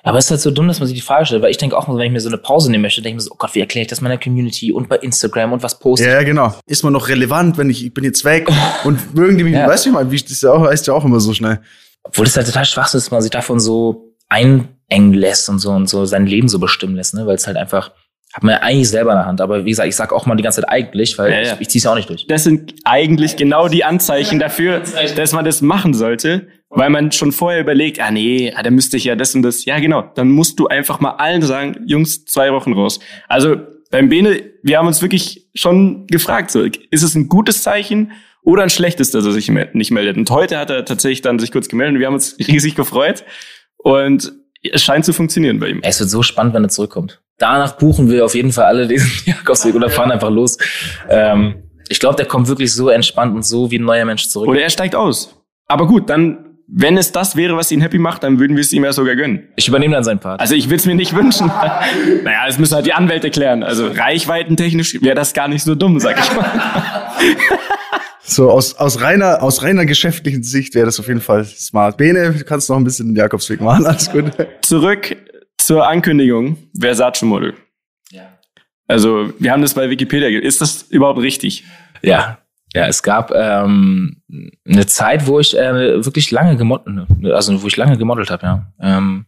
Aber es ist halt so dumm, dass man sich die Frage stellt, weil ich denke auch, wenn ich mir so eine Pause nehmen möchte, denke ich mir so, oh Gott, wie erkläre ich das meiner Community und bei Instagram und was poste ja, ja, genau. Ist man noch relevant, wenn ich, ich bin jetzt weg und mögen die mich, Ja. weißt du, wie ich, das ist ja auch, heißt ja auch immer so schnell. Obwohl es halt total schwach ist, dass man sich davon so einengen lässt und so und so sein Leben so bestimmen lässt, ne? Weil es halt einfach, hat man ja eigentlich selber in der Hand. Aber wie gesagt, ich sag auch mal die ganze Zeit eigentlich, weil Ja, ja. ich, ich zieh's ja auch nicht durch. Das sind eigentlich genau die Anzeichen dafür, dass man das machen sollte, weil man schon vorher überlegt, ah nee, ah, da müsste ich ja das und das. Ja, genau. Dann musst du einfach mal allen sagen, Jungs, zwei Wochen raus. Also beim Bene, wir haben uns wirklich schon gefragt, so, ist es ein gutes Zeichen oder ein schlechtes, dass er sich nicht meldet? Und heute hat er tatsächlich dann sich kurz gemeldet und wir haben uns riesig gefreut. Und es scheint zu funktionieren bei ihm. Es wird so spannend, wenn er zurückkommt. Danach buchen wir auf jeden Fall alle diesen Jakobsweg oder fahren einfach los. Ähm, ich glaube, der kommt wirklich so entspannt und so wie ein neuer Mensch zurück. Oder er steigt aus. Aber gut, dann, wenn es das wäre, was ihn happy macht, dann würden wir es ihm ja sogar gönnen. Ich übernehme dann seinen Part. Also ich will es mir nicht wünschen. naja, das müssen halt die Anwälte klären. Also reichweitentechnisch wäre das gar nicht so dumm, sag ich mal. So aus, aus reiner, aus reiner geschäftlichen Sicht wäre das auf jeden Fall smart. Bene, du kannst noch ein bisschen den Jakobsweg machen, alles gut. Zurück zur Ankündigung Versace Model. Ja. Also wir haben das bei Wikipedia. Ist das überhaupt richtig? Ja, ja, es gab ähm, eine Zeit, wo ich äh, wirklich lange gemodelt, also wo ich lange gemodelt habe, ja. Ähm,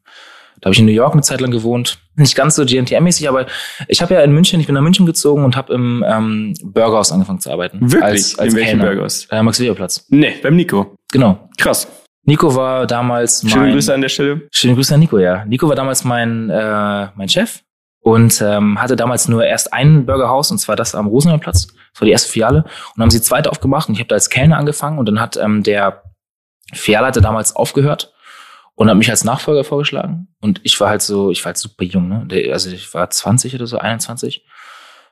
da habe ich in New York eine Zeit lang gewohnt. Nicht ganz so GNTM-mäßig, aber ich habe ja in München, ich bin nach München gezogen und habe im ähm, Burgerhaus angefangen zu arbeiten. Wirklich? Als, als In welchem. Burgerhaus? Äh, Max-Weber-Platz. Nee, beim Nico. Genau. Krass. Nico war damals mein... Schöne Grüße an der Stelle. Schöne Grüße an Nico, ja. Nico war damals mein, äh, mein Chef und ähm, hatte damals nur erst ein Burgerhaus und zwar das am Rosenheimplatz. Das war die erste Filiale. Und dann haben sie zweite aufgemacht und ich habe da als Kellner angefangen und dann hat ähm, der Filialleiter damals aufgehört und hat mich als Nachfolger vorgeschlagen. Und ich war halt so, ich war halt super jung, ne? Also ich war 20 oder so, 21.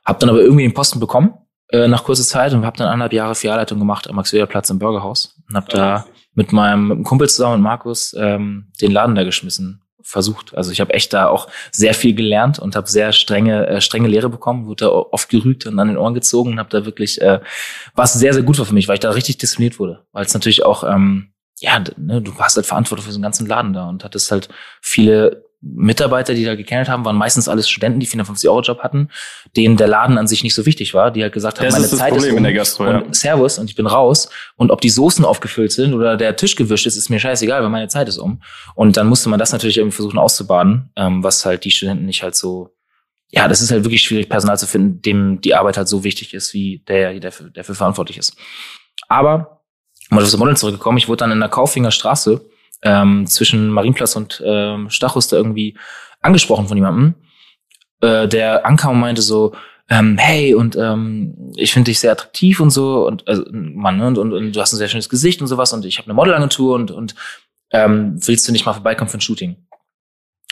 Hab dann aber irgendwie den Posten bekommen äh, nach kurzer Zeit und habe dann anderthalb Jahre Filialleitung gemacht am Max-Weber-Platz im Burgerhaus und habe da mit meinem, mit Kumpel zusammen, mit Markus, ähm, den Laden da geschmissen versucht. Also ich habe echt da auch sehr viel gelernt und habe sehr strenge äh, strenge Lehre bekommen, wurde da oft gerügt und an den Ohren gezogen und habe da wirklich äh, was sehr sehr gut war für mich, weil ich da richtig diszipliniert wurde, weil es natürlich auch ähm, ja, ne, du hast halt Verantwortung für einen ganzen Laden da und hattest halt viele Mitarbeiter, die da gekennert haben, waren meistens alles Studenten, die 450-Euro-Job hatten, denen der Laden an sich nicht so wichtig war, die halt gesagt haben, Das meine ist das Zeit Problem ist um in der Gastro, ja. und Servus und ich bin raus und ob die Soßen aufgefüllt sind oder der Tisch gewischt ist, ist mir scheißegal, weil meine Zeit ist um. Und dann musste man das natürlich irgendwie versuchen auszubaden, ähm, was halt die Studenten nicht halt so ja, das ist halt wirklich schwierig, Personal zu finden, dem die Arbeit halt so wichtig ist, wie der, der der für verantwortlich ist. Aber, um auf das Model zurückgekommen, ich wurde dann in der Kaufinger Straße ähm, zwischen Marienplatz und ähm, Stachus da irgendwie angesprochen von jemandem, äh, der ankam und meinte so, ähm, hey, und ähm, ich finde dich sehr attraktiv und so, und also Mann, ne, und, und, und du hast ein sehr schönes Gesicht und sowas, und ich habe eine Modelagentur und, und ähm, willst du nicht mal vorbeikommen für ein Shooting?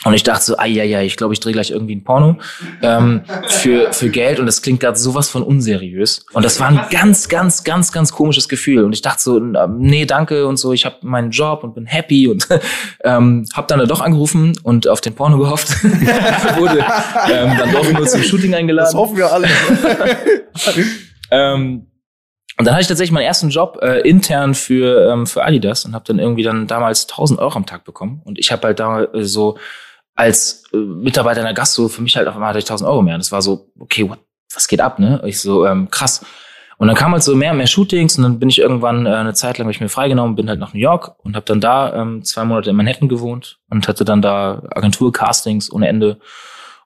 Und ich dachte so, ai, ai, ai, ich glaube, ich drehe gleich irgendwie ein Porno ähm, für, für Geld und das klingt gerade sowas von unseriös. Und das war ein ganz, ganz, ganz, ganz komisches Gefühl. Und ich dachte so, nee, danke und so, ich habe meinen Job und bin happy und ähm, habe dann da doch angerufen und auf den Porno gehofft. Wurde ähm, dann doch nur zum Shooting Das eingeladen. hoffen wir alle. Ähm, und dann hatte ich tatsächlich meinen ersten Job äh, intern für, ähm, für Adidas und habe dann irgendwie dann damals 1000 Euro am Tag bekommen. Und ich habe halt da äh, so als äh, Mitarbeiter in der Gastro für mich halt auf einmal hatte ich 1000 Euro mehr. Und das war so, okay, what, was geht ab, ne? Ich so, ähm, krass. Und dann kam halt so mehr und mehr Shootings und dann bin ich irgendwann äh, eine Zeit lang hab ich mir freigenommen, bin halt nach New York und habe dann da ähm, zwei Monate in Manhattan gewohnt und hatte dann da Agentur-Castings ohne Ende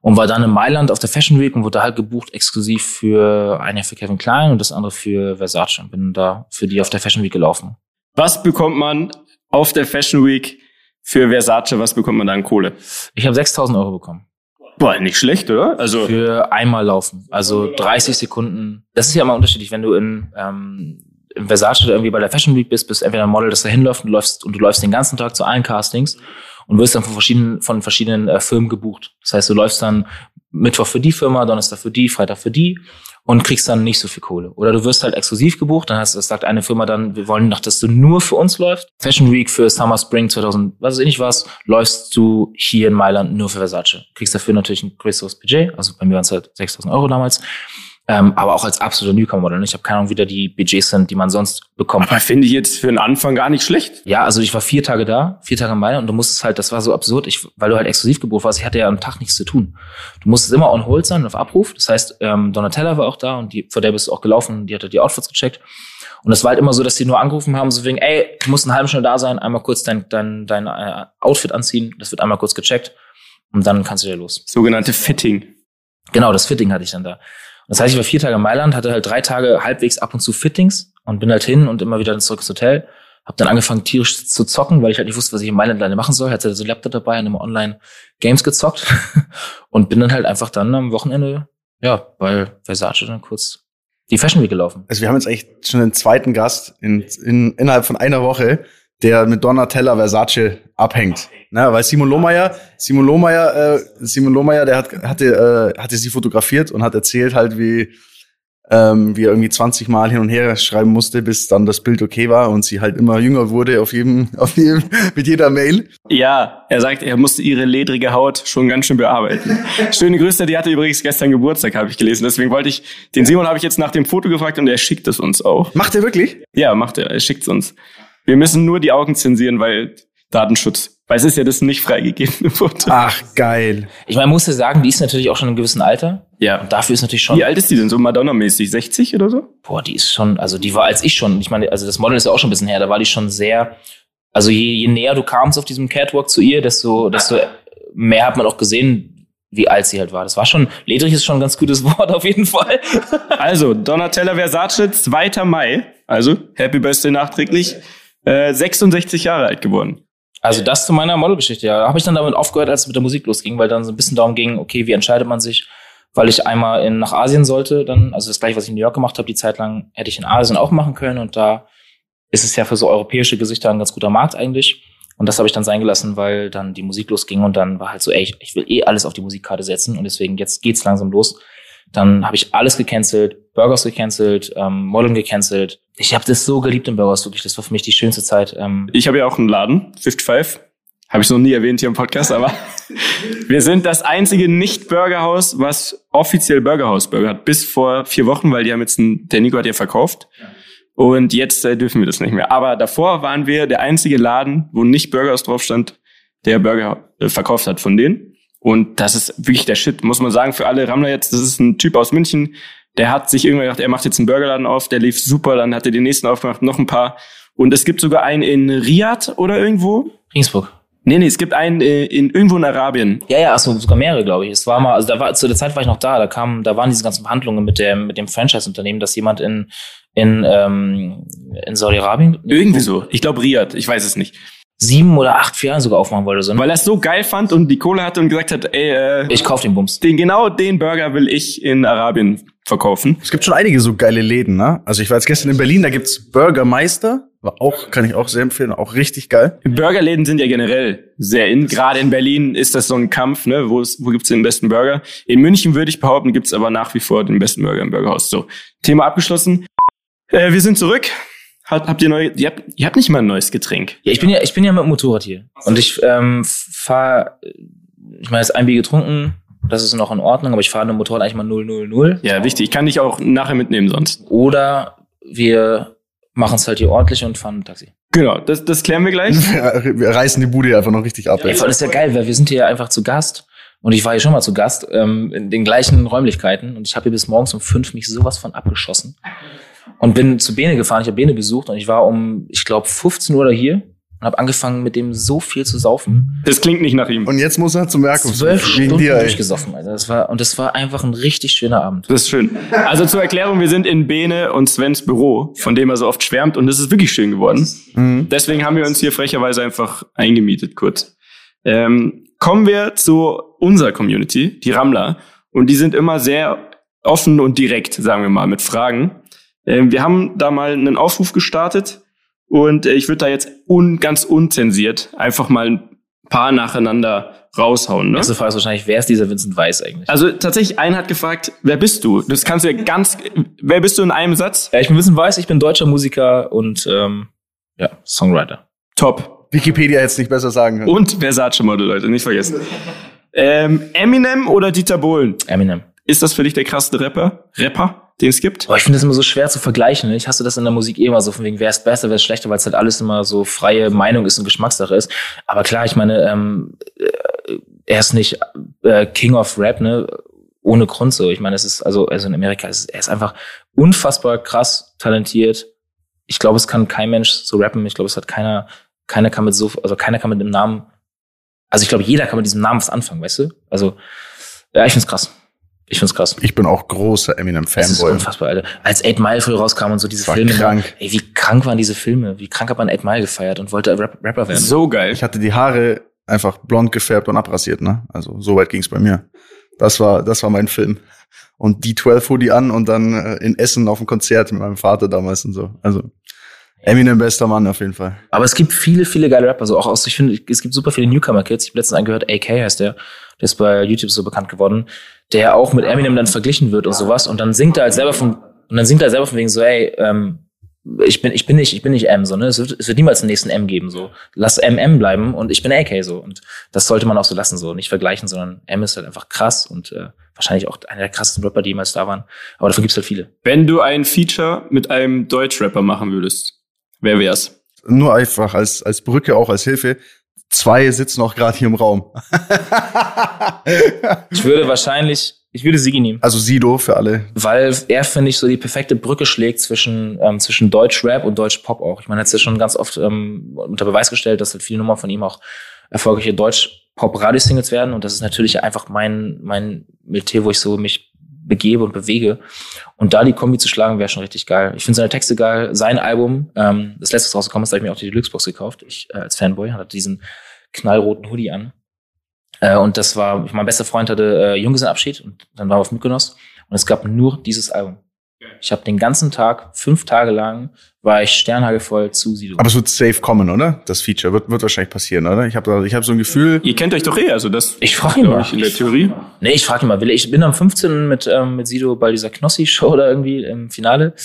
und war dann in Mailand auf der Fashion Week und wurde halt gebucht exklusiv für ein für Kevin Klein und das andere für Versace und bin da für die auf der Fashion Week gelaufen. Was bekommt man auf der Fashion Week für Versace? Was bekommt man da an Kohle? Ich habe 6000 Euro bekommen Boah, nicht schlecht, oder? Also für einmal laufen, also 30 Sekunden. Das ist ja immer unterschiedlich, wenn du in, ähm, im Versace oder irgendwie bei der Fashion Week bist, bist entweder ein Model, das da hinläuft und du läufst und du läufst den ganzen Tag zu allen Castings und wirst dann von verschiedenen von verschiedenen äh, Firmen gebucht. Das heißt, du läufst dann Mittwoch für die Firma, Donnerstag für die, Freitag für die und kriegst dann nicht so viel Kohle. Oder du wirst halt exklusiv gebucht, dann hast, das sagt eine Firma dann, wir wollen noch, dass du nur für uns läufst. Fashion Week für Summer Spring 2000, was weiß ich nicht was, läufst du hier in Mailand nur für Versace. Kriegst dafür natürlich ein größeres Budget, also bei mir waren es halt 6000 Euro damals. Ähm, aber auch als absoluter Newcomer-Model. Ich habe keine Ahnung, wie da die Budgets sind, die man sonst bekommt. Aber finde ich jetzt für den Anfang gar nicht schlecht. Ja, also ich war vier Tage da, vier Tage in Mailand und du musstest halt, das war so absurd, ich, weil du halt exklusiv gebucht warst, ich hatte ja am Tag nichts zu tun. Du musstest immer on hold sein, auf Abruf. Das heißt, ähm, Donatella war auch da und die, vor der bist du auch gelaufen, die hatte die Outfits gecheckt. Und es war halt immer so, dass die nur angerufen haben, so wegen, ey, du musst eine halbe Stunde da sein, einmal kurz dein, dein, dein äh, Outfit anziehen, das wird einmal kurz gecheckt und dann kannst du wieder los. Sogenannte Fitting. Genau, das Fitting hatte ich dann da. Das heißt, ich war vier Tage in Mailand, hatte halt drei Tage halbwegs ab und zu Fittings und bin halt hin und immer wieder zurück ins Hotel. Hab dann angefangen, tierisch zu zocken, weil ich halt nicht wusste, was ich in Mailand alleine machen soll. Hatte so ein Laptop dabei und immer online Games gezockt. und bin dann halt einfach dann am Wochenende, ja, bei Versace dann kurz die Fashion Week gelaufen. Also wir haben jetzt eigentlich schon den zweiten Gast in, in, innerhalb von einer Woche, der mit Donatella Versace abhängt. Ne, weil Simon Lohmeier, Simon Lohmeier, äh, Simon Lohmeier, der hat, hatte, äh, hatte sie fotografiert und hat erzählt halt, wie, ähm, wie er irgendwie 20 Mal hin und her schreiben musste, bis dann das Bild okay war und sie halt immer jünger wurde auf jedem, auf jedem, mit jeder Mail. Ja, er sagt, er musste ihre ledrige Haut schon ganz schön bearbeiten. Schöne Grüße, die hatte übrigens gestern Geburtstag, habe ich gelesen. Deswegen wollte ich, den Simon habe ich jetzt nach dem Foto gefragt und er schickt es uns auch. Macht er wirklich? Ja, macht er, er schickt es uns. Wir müssen nur die Augen zensieren, weil Datenschutz. Weil es ist ja das nicht freigegebene Foto. Ach, geil. Ich meine, muss ja sagen, die ist natürlich auch schon in einem gewissen Alter. Ja. Und dafür ist natürlich schon. Wie alt ist die denn so Madonna-mäßig? 60 oder so? Boah, die ist schon, also die war als ich schon, ich meine, also das Model ist ja auch schon ein bisschen her, da war die schon sehr, also je, je näher du kamst auf diesem Catwalk zu ihr, desto, desto mehr hat man auch gesehen, wie alt sie halt war. Das war schon, ledrig ist schon ein ganz gutes Wort auf jeden Fall. Also, Donatella Versace, 2. Mai. Also, Happy Birthday nachträglich. Äh, 66 Jahre alt geworden. Also das zu meiner Modelgeschichte, ja. Habe ich dann damit aufgehört, als es mit der Musik losging, weil dann so ein bisschen darum ging, okay, wie entscheidet man sich? Weil ich einmal in, nach Asien sollte, dann, also das gleiche, was ich in New York gemacht habe, die Zeit lang hätte ich in Asien auch machen können und da ist es ja für so europäische Gesichter ein ganz guter Markt eigentlich. Und das habe ich dann sein gelassen, weil dann die Musik losging und dann war halt so, ey, ich, ich will eh alles auf die Musikkarte setzen und deswegen jetzt geht's langsam los. Dann habe ich alles gecancelt, Burgers gecancelt, ähm, Modeln gecancelt. Ich habe das so geliebt in Burgers, wirklich. Das war für mich die schönste Zeit. Ähm, Ich habe ja auch einen Laden, 55. Habe ich noch nie erwähnt hier im Podcast, aber wir sind das einzige Nicht-Burgerhaus, was offiziell Burgerhaus-Burger hat. Bis vor vier Wochen, weil die haben jetzt einen, der Nico hat ja verkauft. Und jetzt äh, dürfen wir das nicht mehr. Aber davor waren wir der einzige Laden, wo nicht Burgerhaus drauf stand, der Burger äh, verkauft hat von denen. Und das ist wirklich der Shit, muss man sagen, für alle Rammler jetzt. Das ist ein Typ aus München, der hat sich irgendwann gedacht, er macht jetzt einen Burgerladen auf, der lief super, dann hat er den nächsten aufgemacht, noch ein paar. Und es gibt sogar einen in Riyadh oder irgendwo. Regensburg. Nee, nee, es gibt einen äh, in irgendwo in Arabien. Ja, ja, achso, sogar mehrere, glaube ich. Es war mal, also da war, zu der Zeit war ich noch da, da kam, da waren diese ganzen Verhandlungen mit dem, mit dem Franchise-Unternehmen, dass jemand in, in, ähm, in Saudi-Arabien Irgendwie so. Ich glaube Riyadh, ich weiß es nicht. Sieben oder acht Filialen sogar aufmachen wollte. So, ne? Weil er es so geil fand und die Kohle hatte und gesagt hat, ey, äh, Ich kauf den Bums. den, genau den Burger will ich in Arabien verkaufen. Es gibt schon einige so geile Läden, ne? Also ich war jetzt gestern in Berlin, da gibt's Burgermeister, war auch, kann ich auch sehr empfehlen, auch richtig geil. Burgerläden sind ja generell sehr in. Gerade in Berlin ist das so ein Kampf, ne? Wo, ist, wo gibt's den besten Burger? In München würde ich behaupten, gibt's aber nach wie vor den besten Burger im Burgerhaus. So, Thema abgeschlossen. Äh, wir sind zurück. Habt, habt ihr neu, ihr habt, ihr habt nicht mal ein neues Getränk. Ja, ich bin ja, ich bin ja mit dem Motorrad hier. Und ich ähm, fahre, ich meine, jetzt ein Bier getrunken, das ist noch in Ordnung, aber ich fahre mit dem Motorrad eigentlich mal 000. Ja, wichtig. Ich kann dich auch nachher mitnehmen sonst. Oder wir machen es halt hier ordentlich und fahren ein Taxi. Genau, das, das klären wir gleich. Wir reißen die Bude einfach noch richtig ab. Ey, ey. voll ist ja geil, weil wir sind hier einfach zu Gast. Und ich war hier schon mal zu Gast, ähm, in den gleichen Räumlichkeiten. Und ich habe hier bis morgens um fünf mich sowas von abgeschossen. Und bin zu Bene gefahren. Ich habe Bene besucht und ich war um, ich glaube, 15 Uhr da hier und habe angefangen, mit dem so viel zu saufen. Das klingt nicht nach ihm. Und jetzt muss er zum Merken. Zwölf Stunden dir, ey. durchgesoffen, Alter. Das war, und das war einfach ein richtig schöner Abend. Das ist schön. Also zur Erklärung, wir sind in Bene und Svens Büro, von dem er so oft schwärmt und es ist wirklich schön geworden. Mhm. Deswegen haben wir uns hier frecherweise einfach eingemietet kurz. Ähm, kommen wir zu unserer Community, die Rammler. Und die sind immer sehr offen und direkt, sagen wir mal, mit Fragen. Ähm, wir haben da mal einen Aufruf gestartet und äh, ich würde da jetzt un ganz unzensiert einfach mal ein paar nacheinander raushauen. Ne? Erste Frage ist wahrscheinlich, wer ist dieser Vincent Weiss eigentlich? Also tatsächlich, einer hat gefragt, wer bist du? Das kannst du ja ganz, wer bist du in einem Satz? Ja, ich bin Vincent Weiss, ich bin deutscher Musiker und ähm, ja, Songwriter. Top. Wikipedia jetzt nicht besser sagen können. Und Versace-Model, Leute, nicht vergessen. ähm, Eminem oder Dieter Bohlen? Eminem. Ist das für dich der krasseste Rapper? Rapper, den es gibt? Boah, ich finde das immer so schwer zu vergleichen. Ne? Ich hasse das in der Musik eh immer so, von wegen, wer ist besser, wer ist schlechter, weil es halt alles immer so freie Meinung ist und Geschmackssache ist. Aber klar, ich meine, ähm, äh, er ist nicht äh, King of Rap, ne? Ohne Grund so. Ich meine, es ist, also, also in Amerika ist er ist einfach unfassbar krass talentiert. Ich glaube, es kann kein Mensch so rappen. Ich glaube, es hat keiner, keiner kann mit so, also keiner kann mit dem Namen, also ich glaube, jeder kann mit diesem Namen was anfangen, weißt du? Also, ja, ich find's krass. Ich find's krass. Ich bin auch großer Das ist Eminem-Fanboy. unfassbar, Alter. Als Eight Mile früher rauskam und so diese Filme. krank. Ey, wie krank waren diese Filme? Wie krank hat man Eight Mile gefeiert und wollte Rap Rapper werden? So geil. Ich hatte die Haare einfach blond gefärbt und abrasiert, ne? Also so weit ging's bei mir. Das war, das war mein Film. Und die 12 Hoodie an und dann äh, in Essen auf dem Konzert mit meinem Vater damals und so. Also Eminem bester Mann auf jeden Fall. Aber es gibt viele, viele geile Rapper. So auch aus, ich finde, es gibt super viele Newcomer-Kids. Ich habe letztens angehört, AK heißt der. Der ist bei YouTube so bekannt geworden. Der auch mit Eminem dann verglichen wird und sowas. Und dann singt er halt selber von, und dann singt er selber von wegen so, ey, ähm, ich bin, ich bin nicht, ich bin nicht M, so, ne? Es wird, es wird niemals den nächsten M geben, so. Lass MM bleiben und ich bin AK, so. Und das sollte man auch so lassen, so. Nicht vergleichen, sondern M ist halt einfach krass und, äh, wahrscheinlich auch einer der krassesten Rapper, die jemals da waren. Aber davon gibt's halt viele. Wenn du ein Feature mit einem Deutschrapper machen würdest, wer wär's? Nur einfach als, als Brücke, auch als Hilfe. Zwei sitzen auch gerade hier im Raum. Ich würde wahrscheinlich, ich würde Sigi nehmen. Also Sido für alle. weil er, finde ich, so die perfekte Brücke schlägt zwischen, ähm, zwischen Deutsch-Rap und Deutsch-Pop auch. Ich meine, er hat es ja schon ganz oft ähm, unter Beweis gestellt, dass halt viele Nummern von ihm auch erfolgreiche Deutsch-Pop-Radio-Singles werden. Und das ist natürlich einfach mein, mein Metier, wo ich so mich begebe und bewege. Und da die Kombi zu schlagen, wäre schon richtig geil. Ich finde seine Texte geil. Sein Album, ähm, das letzte, was rausgekommen ist, habe ich mir auch die Deluxe-Box gekauft. Ich äh, als Fanboy hatte diesen knallroten Hoodie an. Äh, und das war, mein bester Freund hatte äh, Junggesellenabschied und dann waren wir auf Mykonos und es gab nur dieses Album. Ich habe den ganzen Tag, fünf Tage lang, war ich sternhagelvoll zu Sido. Aber es wird safe kommen, oder? Das Feature wird, wird wahrscheinlich passieren, oder? Ich habe ich hab so ein Gefühl, Ihr kennt euch doch eh, also das Ich frage ihn mal. ich in der Theorie. Nee, ich frage ihn mal, will ich ich bin am 15. mit, ähm, mit Sido bei dieser Knossi-Show oder irgendwie im Finale.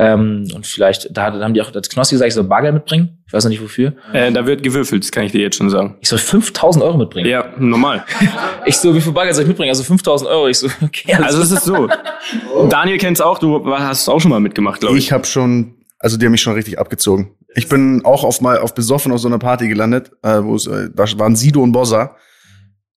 Ähm, und vielleicht, da, da haben die auch das Knossi gesagt, ich soll Bargeld mitbringen. Ich weiß noch nicht wofür. Äh, da wird gewürfelt, das kann ich dir jetzt schon sagen. Ich soll 5000 Euro mitbringen. Ja, normal. Ich so, wie viel Bargeld soll ich mitbringen? Also 5000 Euro. Ich so, okay, alles Also es ist so. Daniel kennt's auch, du hast es auch schon mal mitgemacht, glaube ich. ich habe schon, also die haben mich schon richtig abgezogen. Ich bin auch auf mal auf besoffen auf so einer Party gelandet, äh, wo es, äh, da waren Sido und Bossa.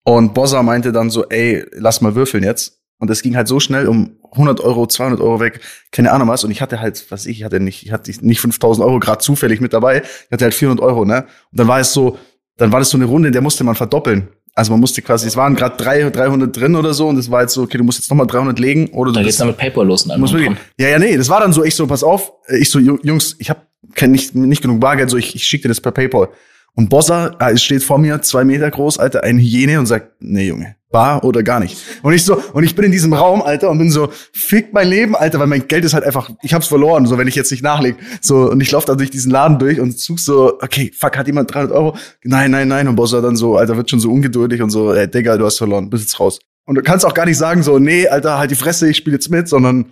Und Bossa meinte dann so, ey, lass mal würfeln jetzt. Und es ging halt so schnell um 100 Euro, 200 Euro weg, keine Ahnung was. Und ich hatte halt, was ich, ich hatte nicht, ich hatte nicht 5000 Euro gerade zufällig mit dabei. Ich hatte halt 400 Euro, ne? Und dann war es so, dann war das so eine Runde, in der musste man verdoppeln. Also man musste quasi, es waren gerade 300 drin oder so und es war jetzt so, okay, du musst jetzt nochmal 300 legen oder du Dann geht's dann mit PayPal los. Muss ja, ja, nee, das war dann so, ich so, pass auf, äh, ich so, Ju- Jungs, ich habe nicht, nicht genug Bargeld, so, ich, ich schicke dir das per PayPal. Und Bossa äh, es steht vor mir, zwei Meter groß, Alter, eine Hyäne und sagt, nee, Junge, bar oder gar nicht. Und ich so, und ich bin in diesem Raum, Alter, und bin so, fick mein Leben, Alter, weil mein Geld ist halt einfach, ich hab's verloren, so, wenn ich jetzt nicht nachlege. So, und ich laufe da durch diesen Laden durch und such so, okay, fuck, hat jemand 300 Euro? Nein, nein, nein. Und Bossa dann so, Alter, wird schon so ungeduldig und so, ey, Digga, du hast verloren, bist jetzt raus. Und du kannst auch gar nicht sagen so, nee, Alter, halt die Fresse, ich spiele jetzt mit, sondern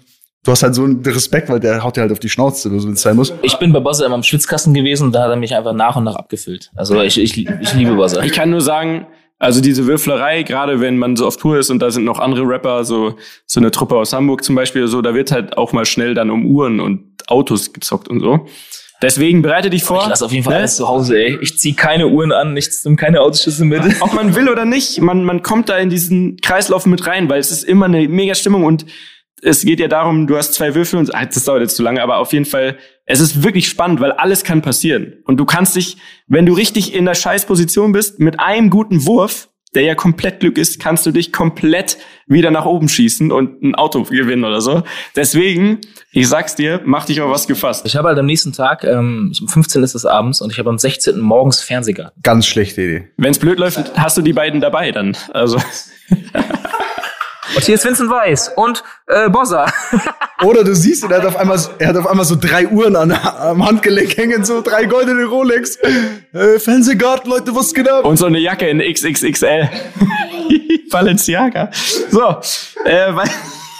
du hast halt so einen Respekt, weil der haut dir halt auf die Schnauze, so wenn es sein muss. Ich bin bei Bossa immer im Schwitzkasten gewesen und da hat er mich einfach nach und nach abgefüllt. Also ich, ich, ich liebe Bossa. Ich kann nur sagen, also diese Würflerei, gerade wenn man so auf Tour ist und da sind noch andere Rapper, so, so eine Truppe aus Hamburg zum Beispiel, so, da wird halt auch mal schnell dann um Uhren und Autos gezockt und so. Deswegen bereite dich vor. Ich lasse auf jeden Fall ne? alles zu Hause, ey. Ich zieh keine Uhren an, ich nehme keine Autoschüsse mit. Ob man will oder nicht, man, man kommt da in diesen Kreislauf mit rein, weil es ist immer eine mega Stimmung und es geht ja darum, du hast zwei Würfel und ah, das dauert jetzt zu lange, aber auf jeden Fall, es ist wirklich spannend, weil alles kann passieren. Und du kannst dich, wenn du richtig in der Scheißposition bist, mit einem guten Wurf, der ja komplett Glück ist, kannst du dich komplett wieder nach oben schießen und ein Auto gewinnen oder so. Deswegen, ich sag's dir, mach dich auf was gefasst. Ich habe halt am nächsten Tag, ähm, am 15. ist es abends und ich habe am 16. morgens Fernsehgarten. Ganz schlechte Idee. Wenn's blöd läuft, hast du die beiden dabei dann. Also, Und hier ist Vincent Weiss und äh, Bossa. Oder du siehst ihn, er hat auf einmal, so- er hat auf einmal so drei Uhren an, am Handgelenk hängen, so drei goldene Rolex. Äh, Fernsehgarten, Leute, was geht ab? Und so eine Jacke in XXXL. Balenciaga. So, äh, weil,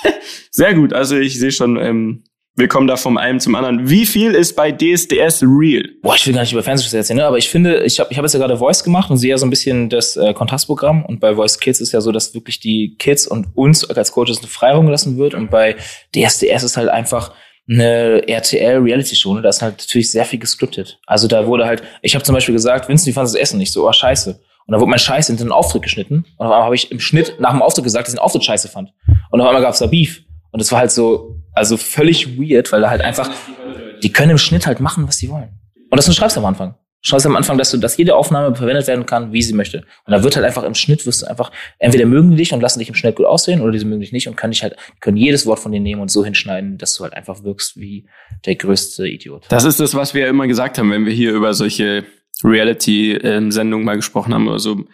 sehr gut. Also ich sehe schon, ähm, wir kommen da vom einen zum anderen. Wie viel ist bei DSDS real? Boah, ich will gar nicht über Fernsehshows erzählen, ne? aber ich finde, ich habe ich hab jetzt ja gerade Voice gemacht und sehe ja so ein bisschen das äh, Kontrastprogramm und bei Voice Kids ist ja so, dass wirklich die Kids und uns als Coaches eine Freiraum gelassen wird und bei DSDS ist halt einfach eine RTL-Reality-Show, ne? da ist halt natürlich sehr viel gescriptet. Also da wurde halt, ich habe zum Beispiel gesagt, Vincent, wie fandest du das Essen? nicht so, oh scheiße. Und dann wurde mein Scheiß in den Auftritt geschnitten und auf einmal habe ich im Schnitt nach dem Auftritt gesagt, dass ich den Auftritt scheiße fand. Und auf einmal gab es da Beef. Und es war halt so, also völlig weird, weil da halt einfach, die können im Schnitt halt machen, was sie wollen. Und das schreibst du am Anfang. Schreibst am Anfang, dass du, dass jede Aufnahme verwendet werden kann, wie sie möchte. Und da wird halt einfach im Schnitt wirst du einfach, entweder mögen die dich und lassen dich im Schnitt gut aussehen, oder diese mögen dich nicht und können dich halt, können jedes Wort von dir nehmen und so hinschneiden, dass du halt einfach wirkst wie der größte Idiot. Das ist das, was wir ja immer gesagt haben, wenn wir hier über solche Reality-Sendungen mal gesprochen haben oder so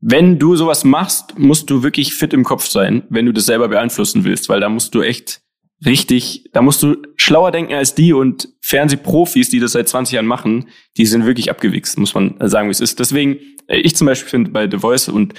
wenn du sowas machst, musst du wirklich fit im Kopf sein, wenn du das selber beeinflussen willst, weil da musst du echt richtig, da musst du schlauer denken als die und Fernsehprofis, die das seit 20 Jahren machen, die sind wirklich abgewichst, muss man sagen, wie es ist. Deswegen, äh, ich zum Beispiel finde bei The Voice und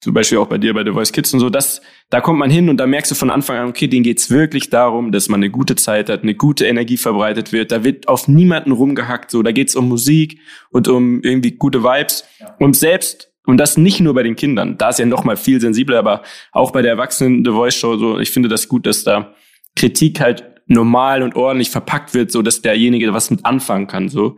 zum Beispiel auch bei dir bei The Voice Kids und so, das, da kommt man hin und da merkst du von Anfang an, okay, denen geht's wirklich darum, dass man eine gute Zeit hat, eine gute Energie verbreitet wird. Da wird auf niemanden rumgehackt, so, da geht's um Musik und um irgendwie gute Vibes. Und selbst und das nicht nur bei den Kindern. Da ist ja noch mal viel sensibler, aber auch bei der Erwachsenen The Voice Show so. Ich finde das gut, dass da Kritik halt normal und ordentlich verpackt wird, so dass derjenige was mit anfangen kann, so.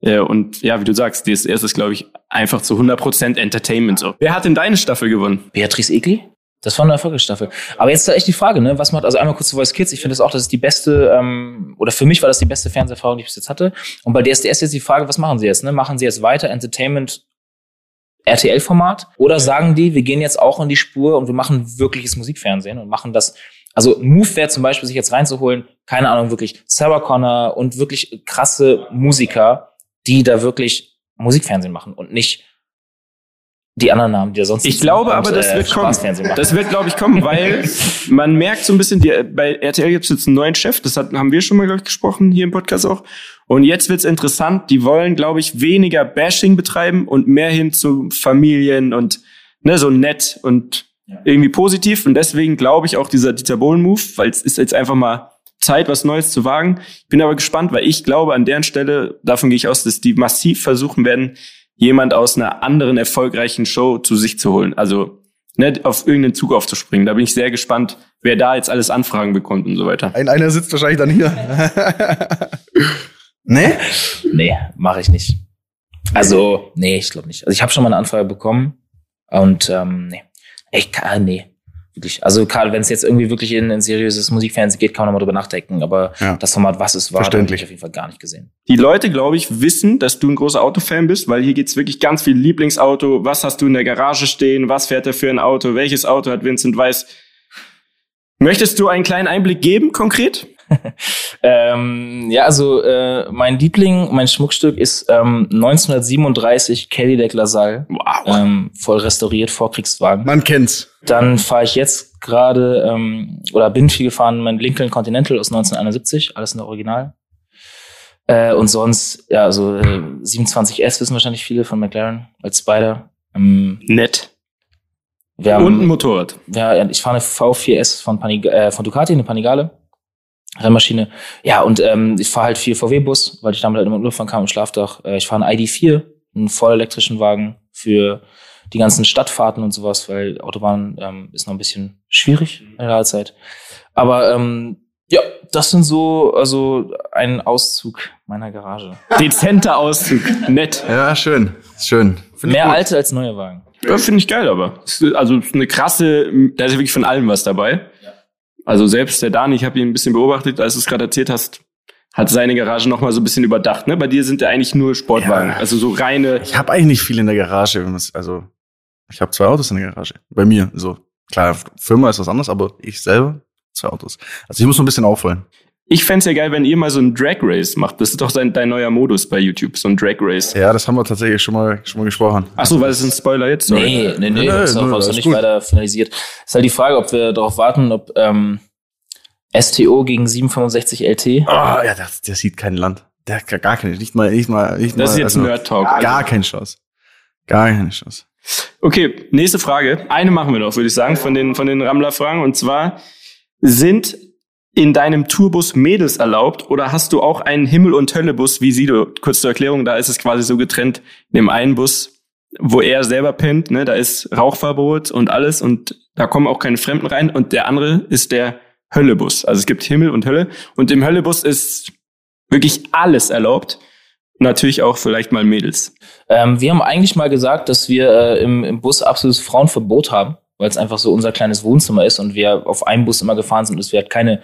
Äh, und ja, wie du sagst, DSS ist, glaube ich, einfach zu 100% Entertainment so. Wer hat denn deine Staffel gewonnen? Beatrice Egli? Das war eine Erfolgsstaffel. Aber jetzt ist da echt die Frage, ne? Was macht, also einmal kurz zu Voice Kids. Ich finde das auch, das ist die beste, ähm, oder für mich war das die beste Fernseherfahrung, die ich bis jetzt hatte. Und bei DSDS jetzt die Frage, was machen sie jetzt, ne? Machen sie jetzt weiter Entertainment RTL-Format? Oder sagen die, wir gehen jetzt auch in die Spur und wir machen wirkliches Musikfernsehen und machen das. Also Move wäre zum Beispiel, sich jetzt reinzuholen, keine Ahnung, wirklich Sarah Connor und wirklich krasse Musiker, die da wirklich Musikfernsehen machen und nicht die anderen Namen, die er sonst Ich glaube aber, das äh, wird kommen. Das wird, glaube ich, kommen, weil man merkt so ein bisschen, die, bei RTL gibt es jetzt einen neuen Chef, das hat, haben wir schon mal, glaube ich, gesprochen, hier im Podcast auch. Und jetzt wird's interessant, die wollen, glaube ich, weniger Bashing betreiben und mehr hin zu Familien und ne, so nett und irgendwie positiv. Und deswegen glaube ich auch dieser Dieter Bohlen-Move, weil es ist jetzt einfach mal Zeit, was Neues zu wagen. Ich bin aber gespannt, weil ich glaube, an deren Stelle, davon gehe ich aus, dass die massiv versuchen werden, jemand aus einer anderen erfolgreichen Show zu sich zu holen. Also ne, auf irgendeinen Zug aufzuspringen. Da bin ich sehr gespannt, wer da jetzt alles Anfragen bekommt und so weiter. Ein, einer sitzt wahrscheinlich dann hier. nee? Nee, mache ich nicht. Also, nee, ich glaube nicht. Also ich habe schon mal eine Anfrage bekommen und ähm, nee. Ich kann, nee. Wirklich. Also gerade wenn es jetzt irgendwie wirklich in ein seriöses Musikfernsehen geht, kann man mal drüber nachdenken. Aber ja. das Format, was es war, habe ich auf jeden Fall gar nicht gesehen. Die Leute, glaube ich, wissen, dass du ein großer Autofan bist, weil hier geht's wirklich ganz viel Lieblingsauto. Was hast du in der Garage stehen? Was fährt er für ein Auto? Welches Auto hat Vincent Weiss? Möchtest du einen kleinen Einblick geben, konkret? ähm, ja, also äh, mein Liebling, mein Schmuckstück ist ähm, 1937 Cadillac LaSalle. Wow. Ähm, voll restauriert, Vorkriegswagen. Man kennt's. Dann fahre ich jetzt gerade ähm, oder bin viel gefahren mein Lincoln Continental aus 1971, alles in der Original. Äh, und sonst, ja, also äh, 27S wissen wahrscheinlich viele von McLaren als Spider. Ähm, Nett. Haben, und ein Motorrad. Ja, ich fahre eine V4S von, Panig äh, von Ducati, eine Panigale. Rennmaschine. Ja, und ähm, ich fahre halt viel VW-Bus, weil ich damit halt immer Urlaub kam im Schlafdach. Äh, ich fahre einen ID4, einen vollelektrischen Wagen für die ganzen Stadtfahrten und sowas, weil Autobahn ähm, ist noch ein bisschen schwierig in der Zeit. Aber ähm, ja, das sind so, also ein Auszug meiner Garage. Dezenter Auszug, nett. Ja, schön, schön. Find Mehr alte als neue Wagen. Ja, finde ich geil, aber also eine krasse, da ist ja wirklich von allem was dabei. Also selbst der Dani, ich habe ihn ein bisschen beobachtet, als du es gerade erzählt hast, hat seine Garage noch mal so ein bisschen überdacht. Ne? Bei dir sind ja eigentlich nur Sportwagen, ja. also so reine. Ich habe eigentlich nicht viel in der Garage. Also ich habe zwei Autos in der Garage. Bei mir so. Klar, Firma ist was anderes, aber ich selber zwei Autos. Also ich muss noch ein bisschen aufholen. Ich fände ja geil, wenn ihr mal so ein Drag Race macht. Das ist doch dein, dein neuer Modus bei YouTube, so ein Drag Race. Ja, das haben wir tatsächlich schon mal, schon mal gesprochen. Ach so, weil es ein Spoiler jetzt? Sorry. Nee, nee, nee, nee, das ist auch noch nicht gut. weiter finalisiert. Ist halt die Frage, ob wir darauf warten, ob ähm, STO gegen 765 LT. Oh, ja, der, der sieht kein Land. Der hat gar keine, nicht mal, nicht mal, nicht mal. Das ist jetzt also, Nerd Talk. Gar, gar keine Chance. Gar keine Chance. Okay, nächste Frage. Eine machen wir noch, würde ich sagen, von den, von den Rammler-Fragen. Und zwar sind in deinem Tourbus Mädels erlaubt oder hast du auch einen Himmel- und Höllebus wie Sido? Kurz zur Erklärung, da ist es quasi so getrennt. In dem einen Bus, wo er selber pennt, ne, da ist Rauchverbot und alles und da kommen auch keine Fremden rein und der andere ist der Höllebus. Also es gibt Himmel und Hölle und im Höllebus ist wirklich alles erlaubt. Natürlich auch vielleicht mal Mädels. Ähm, wir haben eigentlich mal gesagt, dass wir äh, im, im Bus absolutes Frauenverbot haben, weil es einfach so unser kleines Wohnzimmer ist und wir auf einem Bus immer gefahren sind, dass wir halt keine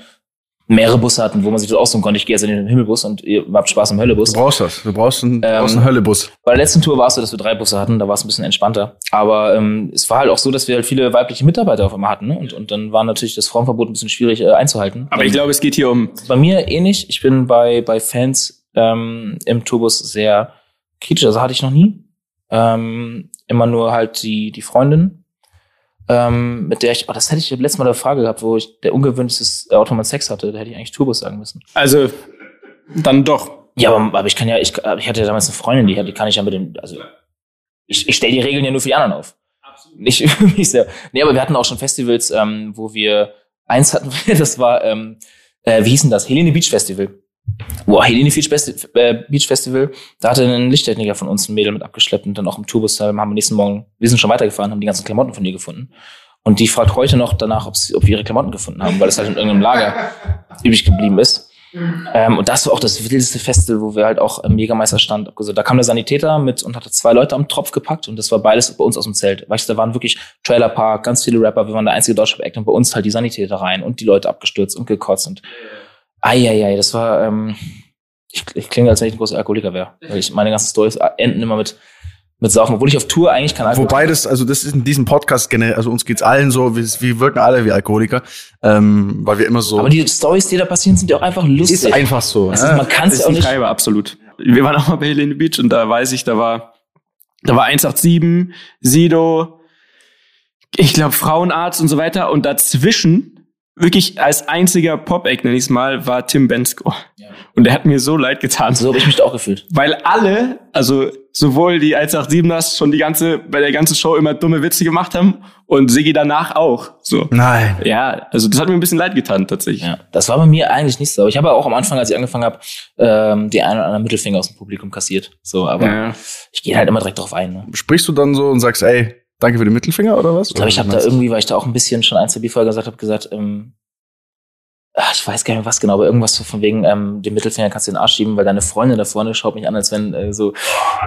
mehrere Busse hatten, wo man sich das aussuchen konnte. Ich gehe jetzt in den Himmelbus und ihr habt Spaß im Höllebus. Du brauchst das. Du brauchst einen, du Ähm, brauchst einen Höllebus. Bei der letzten Tour war es so, dass wir drei Busse hatten, da war es ein bisschen entspannter. Aber ähm, es war halt auch so, dass wir halt viele weibliche Mitarbeiter auf einmal hatten. Ne? Und, und dann war natürlich das Frauenverbot ein bisschen schwierig äh, einzuhalten. Aber ich glaube, es geht hier um Bei mir ähnlich. Ich bin bei, bei Fans ähm, im Tourbus sehr kritisch. Also hatte ich noch nie. Ähm, immer nur halt die, die Freundin, ähm, mit der ich, oh, das hätte ich beim letzten Mal eine Frage gehabt, wo ich der ungewöhnlichste Auto mit Sex hatte. Da hätte ich eigentlich Tourbus sagen müssen. Also dann doch. Ja, aber, aber ich kann ja, ich, ich hatte ja damals eine Freundin, die, die kann ich ja mit dem, also ich, ich stelle die Regeln ja nur für die anderen auf. Nicht für mich selber. Nee, aber wir hatten auch schon Festivals, ähm, wo wir eins hatten, das war, ähm, äh, wie hieß denn das? Helene Beach Festival. Boah, Helene Beach, Festi äh, Beach Festival, da hatte ein Lichttechniker von uns ein Mädel mit abgeschleppt und dann auch im Tourbus, da haben wir nächsten Morgen, wir sind schon weitergefahren, haben die ganzen Klamotten von ihr gefunden. Und die fragt heute noch danach, ob, sie, ob wir ihre Klamotten gefunden haben, weil es halt in irgendeinem Lager übrig geblieben ist. Ähm, und das war auch das wildeste Festival, wo wir halt auch im Jägermeister stand. Also, da kam der Sanitäter mit und hatte zwei Leute am Tropf gepackt und das war beides bei uns aus dem Zelt. Weißt du, da waren wirklich Trailerpark, ganz viele Rapper, wir waren der einzige deutsche Act und bei uns halt die Sanitäter rein und die Leute abgestürzt und gekotzt und Eieiei, das war, ähm, ich, ich klinge, als wenn ich ein großer Alkoholiker wäre. Weil ich, meine ganzen Stories enden immer mit, mit Saufen, obwohl ich auf Tour eigentlich kein Alkohol Wobei das, also das ist in diesem Podcast generell, also uns geht's allen so, wir, wir wirken alle wie Alkoholiker, ähm, weil wir immer so. Aber die Stories, die da passieren, sind ja auch einfach lustig. ist einfach so. Also, ne? man kann es ja auch ein nicht. Treiber, absolut. Wir waren auch mal bei Helene Beach und da weiß ich, da war, da war 187, Sido, ich glaube Frauenarzt und so weiter und dazwischen wirklich als einziger Pop-Act, nenn ich es mal, war Tim Bensko. Ja. Und der hat mir so leid getan. So habe ich mich auch gefühlt. Weil alle, also sowohl die 187ers schon die ganze, bei der ganzen Show immer dumme Witze gemacht haben und Siggi danach auch. So. Nein. Ja, also das hat mir ein bisschen leid getan, tatsächlich. Ja, das war bei mir eigentlich nicht so. Aber ich habe auch am Anfang, als ich angefangen habe, ähm, die einen oder anderen Mittelfinger aus dem Publikum kassiert. So, aber Ja. ich gehe halt immer direkt drauf ein. Ne? Sprichst du dann so und sagst, ey, danke für den Mittelfinger oder was? Ich glaube, ich habe da irgendwie, weil ich da auch ein bisschen schon ein, zwei Bierfolge gesagt habe, gesagt, ähm, ach, ich weiß gar nicht mehr was genau, aber irgendwas so von wegen, ähm, den Mittelfinger kannst du in den Arsch schieben, weil deine Freundin da vorne schaut mich an, als wenn äh, so,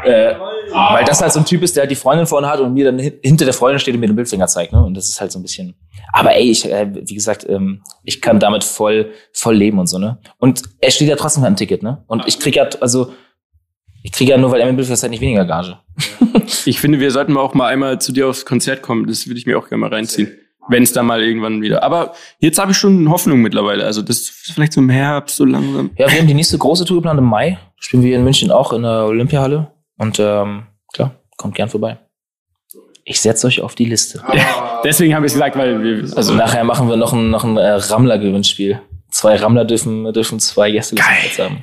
äh, weil das halt so ein Typ ist, der halt die Freundin vorne hat und mir dann hin- hinter der Freundin steht und mir den Mittelfinger zeigt, ne? Und das ist halt so ein bisschen. Aber ey, ich, äh, wie gesagt, ähm, ich kann damit voll, voll leben und so, ne? Und er steht ja trotzdem ein Ticket, ne? Und ich krieg ja, also, ich krieg ja nur, weil er mir Mittelfinger zeigt, nicht weniger Gage. Ich finde, wir sollten mal auch mal einmal zu dir aufs Konzert kommen. Das würde ich mir auch gerne mal reinziehen. Wenn es da mal irgendwann wieder. Aber jetzt habe ich schon Hoffnung mittlerweile. Also das ist vielleicht so im Herbst so langsam. Ja, wir haben die nächste große Tour geplant im Mai. Spielen wir in München auch in der Olympiahalle. Und ähm, klar, kommt gern vorbei. Ich setze euch auf die Liste. Deswegen habe ich gesagt, weil wir, Also nachher machen wir noch ein, noch ein äh, Rammler-Gewinnspiel. Zwei Rammler dürfen, dürfen zwei Gäste haben.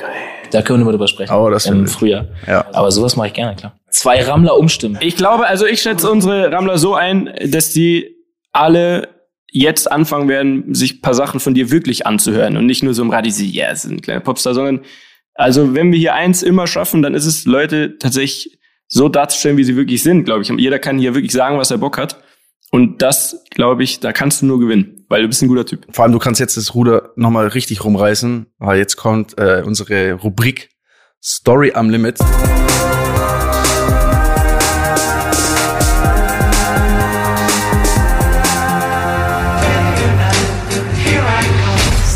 Da können wir mal drüber sprechen. Oh, das Im Frühjahr. Ja. Aber sowas mache ich gerne, klar. Zwei Rammler umstimmen. ich glaube, also ich schätze unsere Rammler so ein, dass die alle jetzt anfangen werden, sich ein paar Sachen von dir wirklich anzuhören und nicht nur so im Radio, sie, ja, es ist ein kleiner Popstar, sondern also wenn wir hier eins immer schaffen, dann ist es Leute tatsächlich so darzustellen, wie sie wirklich sind, glaube ich. Jeder kann hier wirklich sagen, was er Bock hat. Und das, glaube ich, da kannst du nur gewinnen, weil du bist ein guter Typ. Vor allem, du kannst jetzt das Ruder nochmal richtig rumreißen, weil jetzt kommt äh, unsere Rubrik Story am Limit.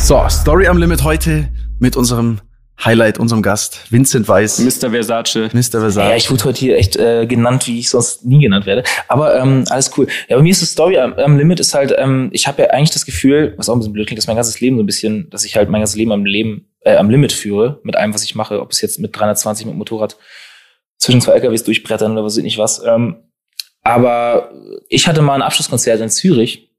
So, Story am Limit heute mit unserem Highlight, unserem Gast, Vincent Weiss, Mr. Versace. Mr. Versace. Ja, ich wurde heute hier echt äh, genannt, wie ich sonst nie genannt werde. Aber ähm, alles cool. Ja, bei mir ist die Story am, am Limit ist halt, ähm, ich habe ja eigentlich das Gefühl, was auch ein bisschen blöd klingt, dass mein ganzes Leben so ein bisschen, dass ich halt mein ganzes Leben am Leben, äh, am Limit führe, mit allem, was ich mache, ob es jetzt mit 320 mit dem Motorrad zwischen zwei LKWs durchbrettern oder was weiß ich nicht was. Ähm, aber ich hatte mal ein Abschlusskonzert in Zürich,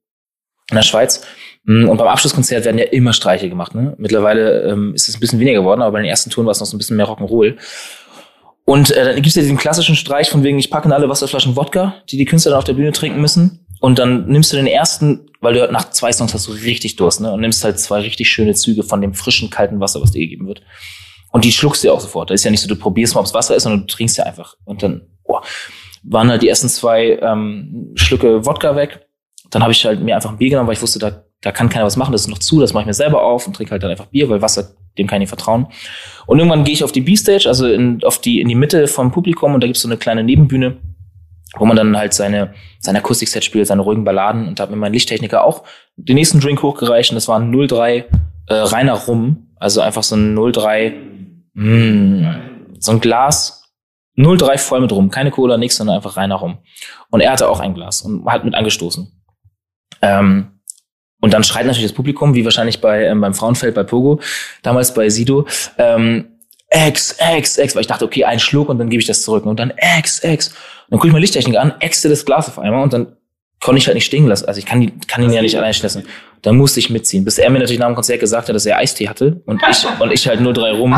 in der Schweiz. Mm, Und beim Abschlusskonzert werden ja immer Streiche gemacht. Ne? Mittlerweile ähm, ist es ein bisschen weniger geworden, aber bei den ersten Touren war es noch so ein bisschen mehr Rock'n'Roll. Und äh, dann gibt's ja diesen klassischen Streich von wegen, ich packe in alle Wasserflaschen Wodka, die die Künstler dann auf der Bühne trinken müssen. Und dann nimmst du den ersten weil du nach zwei Songs hast du richtig Durst, ne? Und nimmst halt zwei richtig schöne Züge von dem frischen, kalten Wasser, was dir gegeben wird. Und die schluckst du ja auch sofort. Da ist ja nicht so, du probierst mal, ob's Wasser ist, sondern du trinkst ja einfach. Und dann, boah, waren halt die ersten zwei ähm, Schlücke Wodka weg. Dann habe ich halt mir einfach ein Bier genommen, weil ich wusste, da, da kann keiner was machen, das ist noch zu, das mache ich mir selber auf und trinke halt dann einfach Bier, weil Wasser, dem kann ich nicht vertrauen. Und irgendwann gehe ich auf die B-Stage, also in, auf die, in die Mitte vom Publikum und da gibt's so eine kleine Nebenbühne, wo man dann halt seine, seine Akustikset spielt, seine ruhigen Balladen und da hat mir mein Lichttechniker auch den nächsten Drink hochgereicht und das war ein 03 äh, reiner Rum, also einfach so ein 03, mh, so ein Glas 03 voll mit Rum, keine Cola, nix, sondern einfach reiner Rum. Und er hatte auch ein Glas und hat mit angestoßen. Ähm, und dann schreit natürlich das Publikum, wie wahrscheinlich bei ähm, beim Frauenfeld bei Pogo, damals bei Sido, ähm, Ex, Ex, Ex, weil ich dachte, okay, ein Schluck und dann gebe ich das zurück. Und dann Ex, Ex. Dann gucke ich mir Lichttechnik an, exte das Glas auf einmal und dann konnte ich halt nicht stehen lassen. Also ich kann, die, kann ihn ja nicht allein lassen. Dann musste ich mitziehen. Bis er mir natürlich nach dem Konzert gesagt hat, dass er Eistee hatte und ich, und ich halt nur drei rum.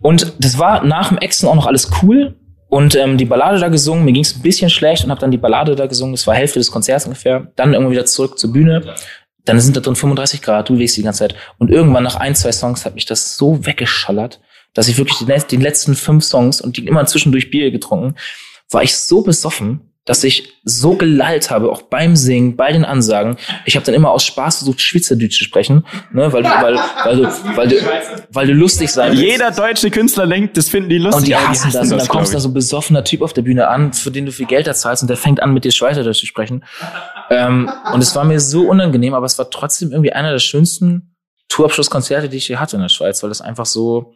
Und das war nach dem Exen auch noch alles cool. Und ähm, die Ballade da gesungen, mir ging es ein bisschen schlecht und habe dann die Ballade da gesungen, das war Hälfte des Konzerts ungefähr. Dann irgendwie wieder zurück zur Bühne. Dann sind da drin 35 Grad, du legst die ganze Zeit. Und irgendwann nach ein, zwei Songs hat mich das so weggeschallert, dass ich wirklich die, die letzten fünf Songs und die immer zwischendurch Bier getrunken, war ich so besoffen, dass ich so gelallt habe, auch beim Singen, bei den Ansagen. Ich habe dann immer aus Spaß versucht, Schweizerdeutsch zu sprechen, ne, weil, du, weil, weil, du, weil, du, weil du lustig sein willst. Jeder deutsche Künstler denkt, das finden die lustig. Und die aber hassen das. Und dann kommst da so ein besoffener Typ auf der Bühne an, für den du viel Geld da zahlst und der fängt an, mit dir Schweizerdeutsch zu sprechen. Ähm, und es war mir so unangenehm, aber es war trotzdem irgendwie einer der schönsten Tourabschlusskonzerte, die ich hier hatte in der Schweiz, weil das einfach so,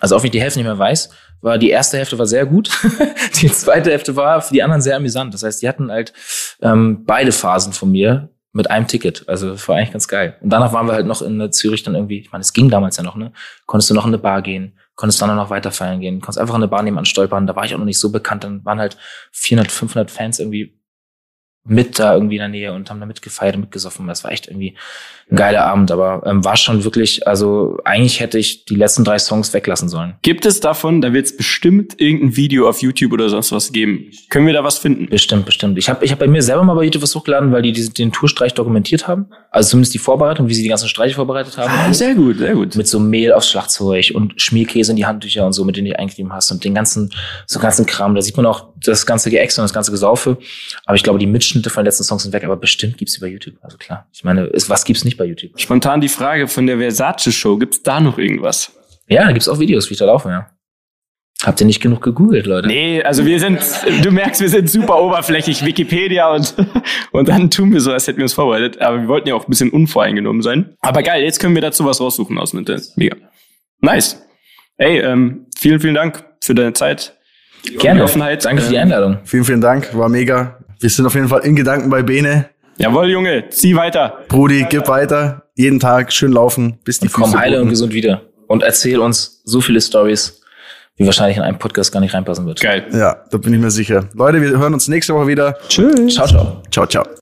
also auch wenn ich die Hälfte nicht mehr weiß, war die erste Hälfte war sehr gut, die zweite Hälfte war für die anderen sehr amüsant. Das heißt, die hatten halt ähm, beide Phasen von mir mit einem Ticket. Also das war eigentlich ganz geil. Und danach waren wir halt noch in Zürich dann irgendwie, ich meine, es ging damals ja noch, ne? Konntest du noch in eine Bar gehen, konntest dann noch weiter feiern gehen, konntest einfach in eine Bar nebenan stolpern. Da war ich auch noch nicht so bekannt. Dann waren halt 400, 500 Fans irgendwie mit da irgendwie in der Nähe und haben da mitgefeiert und mitgesoffen. Das war echt irgendwie ein geiler Abend, aber ähm, war schon wirklich, also eigentlich hätte ich die letzten drei Songs weglassen sollen. Gibt es davon, da wird es bestimmt irgendein Video auf YouTube oder sonst was geben. Können wir da was finden? Bestimmt, bestimmt. Ich habe ich hab bei mir selber mal bei YouTube was hochgeladen, weil die diese, den Tourstreich dokumentiert haben. Also zumindest die Vorbereitung, wie sie die ganzen Streiche vorbereitet haben. Ah, sehr gut, sehr gut. mit so Mehl aufs Schlagzeug und Schmierkäse in die Handtücher und so, mit denen du eingegeben hast und den ganzen, so ganzen Kram. Da sieht man auch das ganze Geäxt und das ganze Gesaufe. Aber ich glaube, die Mitschnitte von den letzten Songs sind weg, aber bestimmt gibt's die bei YouTube. Also klar. Ich meine, ist, was gibt's nicht bei YouTube? Spontan die Frage von der Versace-Show. Gibt's da noch irgendwas? Ja, da gibt's auch Videos, wie ich da laufe, ja. Habt ihr nicht genug gegoogelt, Leute? Nee, also wir sind, du merkst, wir sind super oberflächlich, Wikipedia und, und dann tun wir so, als hätten wir uns vorbereitet. Aber wir wollten ja auch ein bisschen unvoreingenommen sein. Aber geil, jetzt können wir dazu was raussuchen aus dem Internet. Mega. Nice. Ey, ähm, vielen, vielen Dank für deine Zeit. Gerne. Offenheit. Danke für die Ähm, Einladung. Vielen, vielen Dank, war mega. Wir sind auf jeden Fall in Gedanken bei Bene. Jawohl, Junge, zieh weiter. Brudi, gib weiter. Jeden Tag schön laufen, bis die Und komm heile und gesund wieder. Und erzähl uns so viele Stories, wie wahrscheinlich in einem Podcast gar nicht reinpassen wird. Geil. Ja, da bin ich mir sicher. Leute, wir hören uns nächste Woche wieder. Tschüss. Ciao, ciao. Ciao, ciao.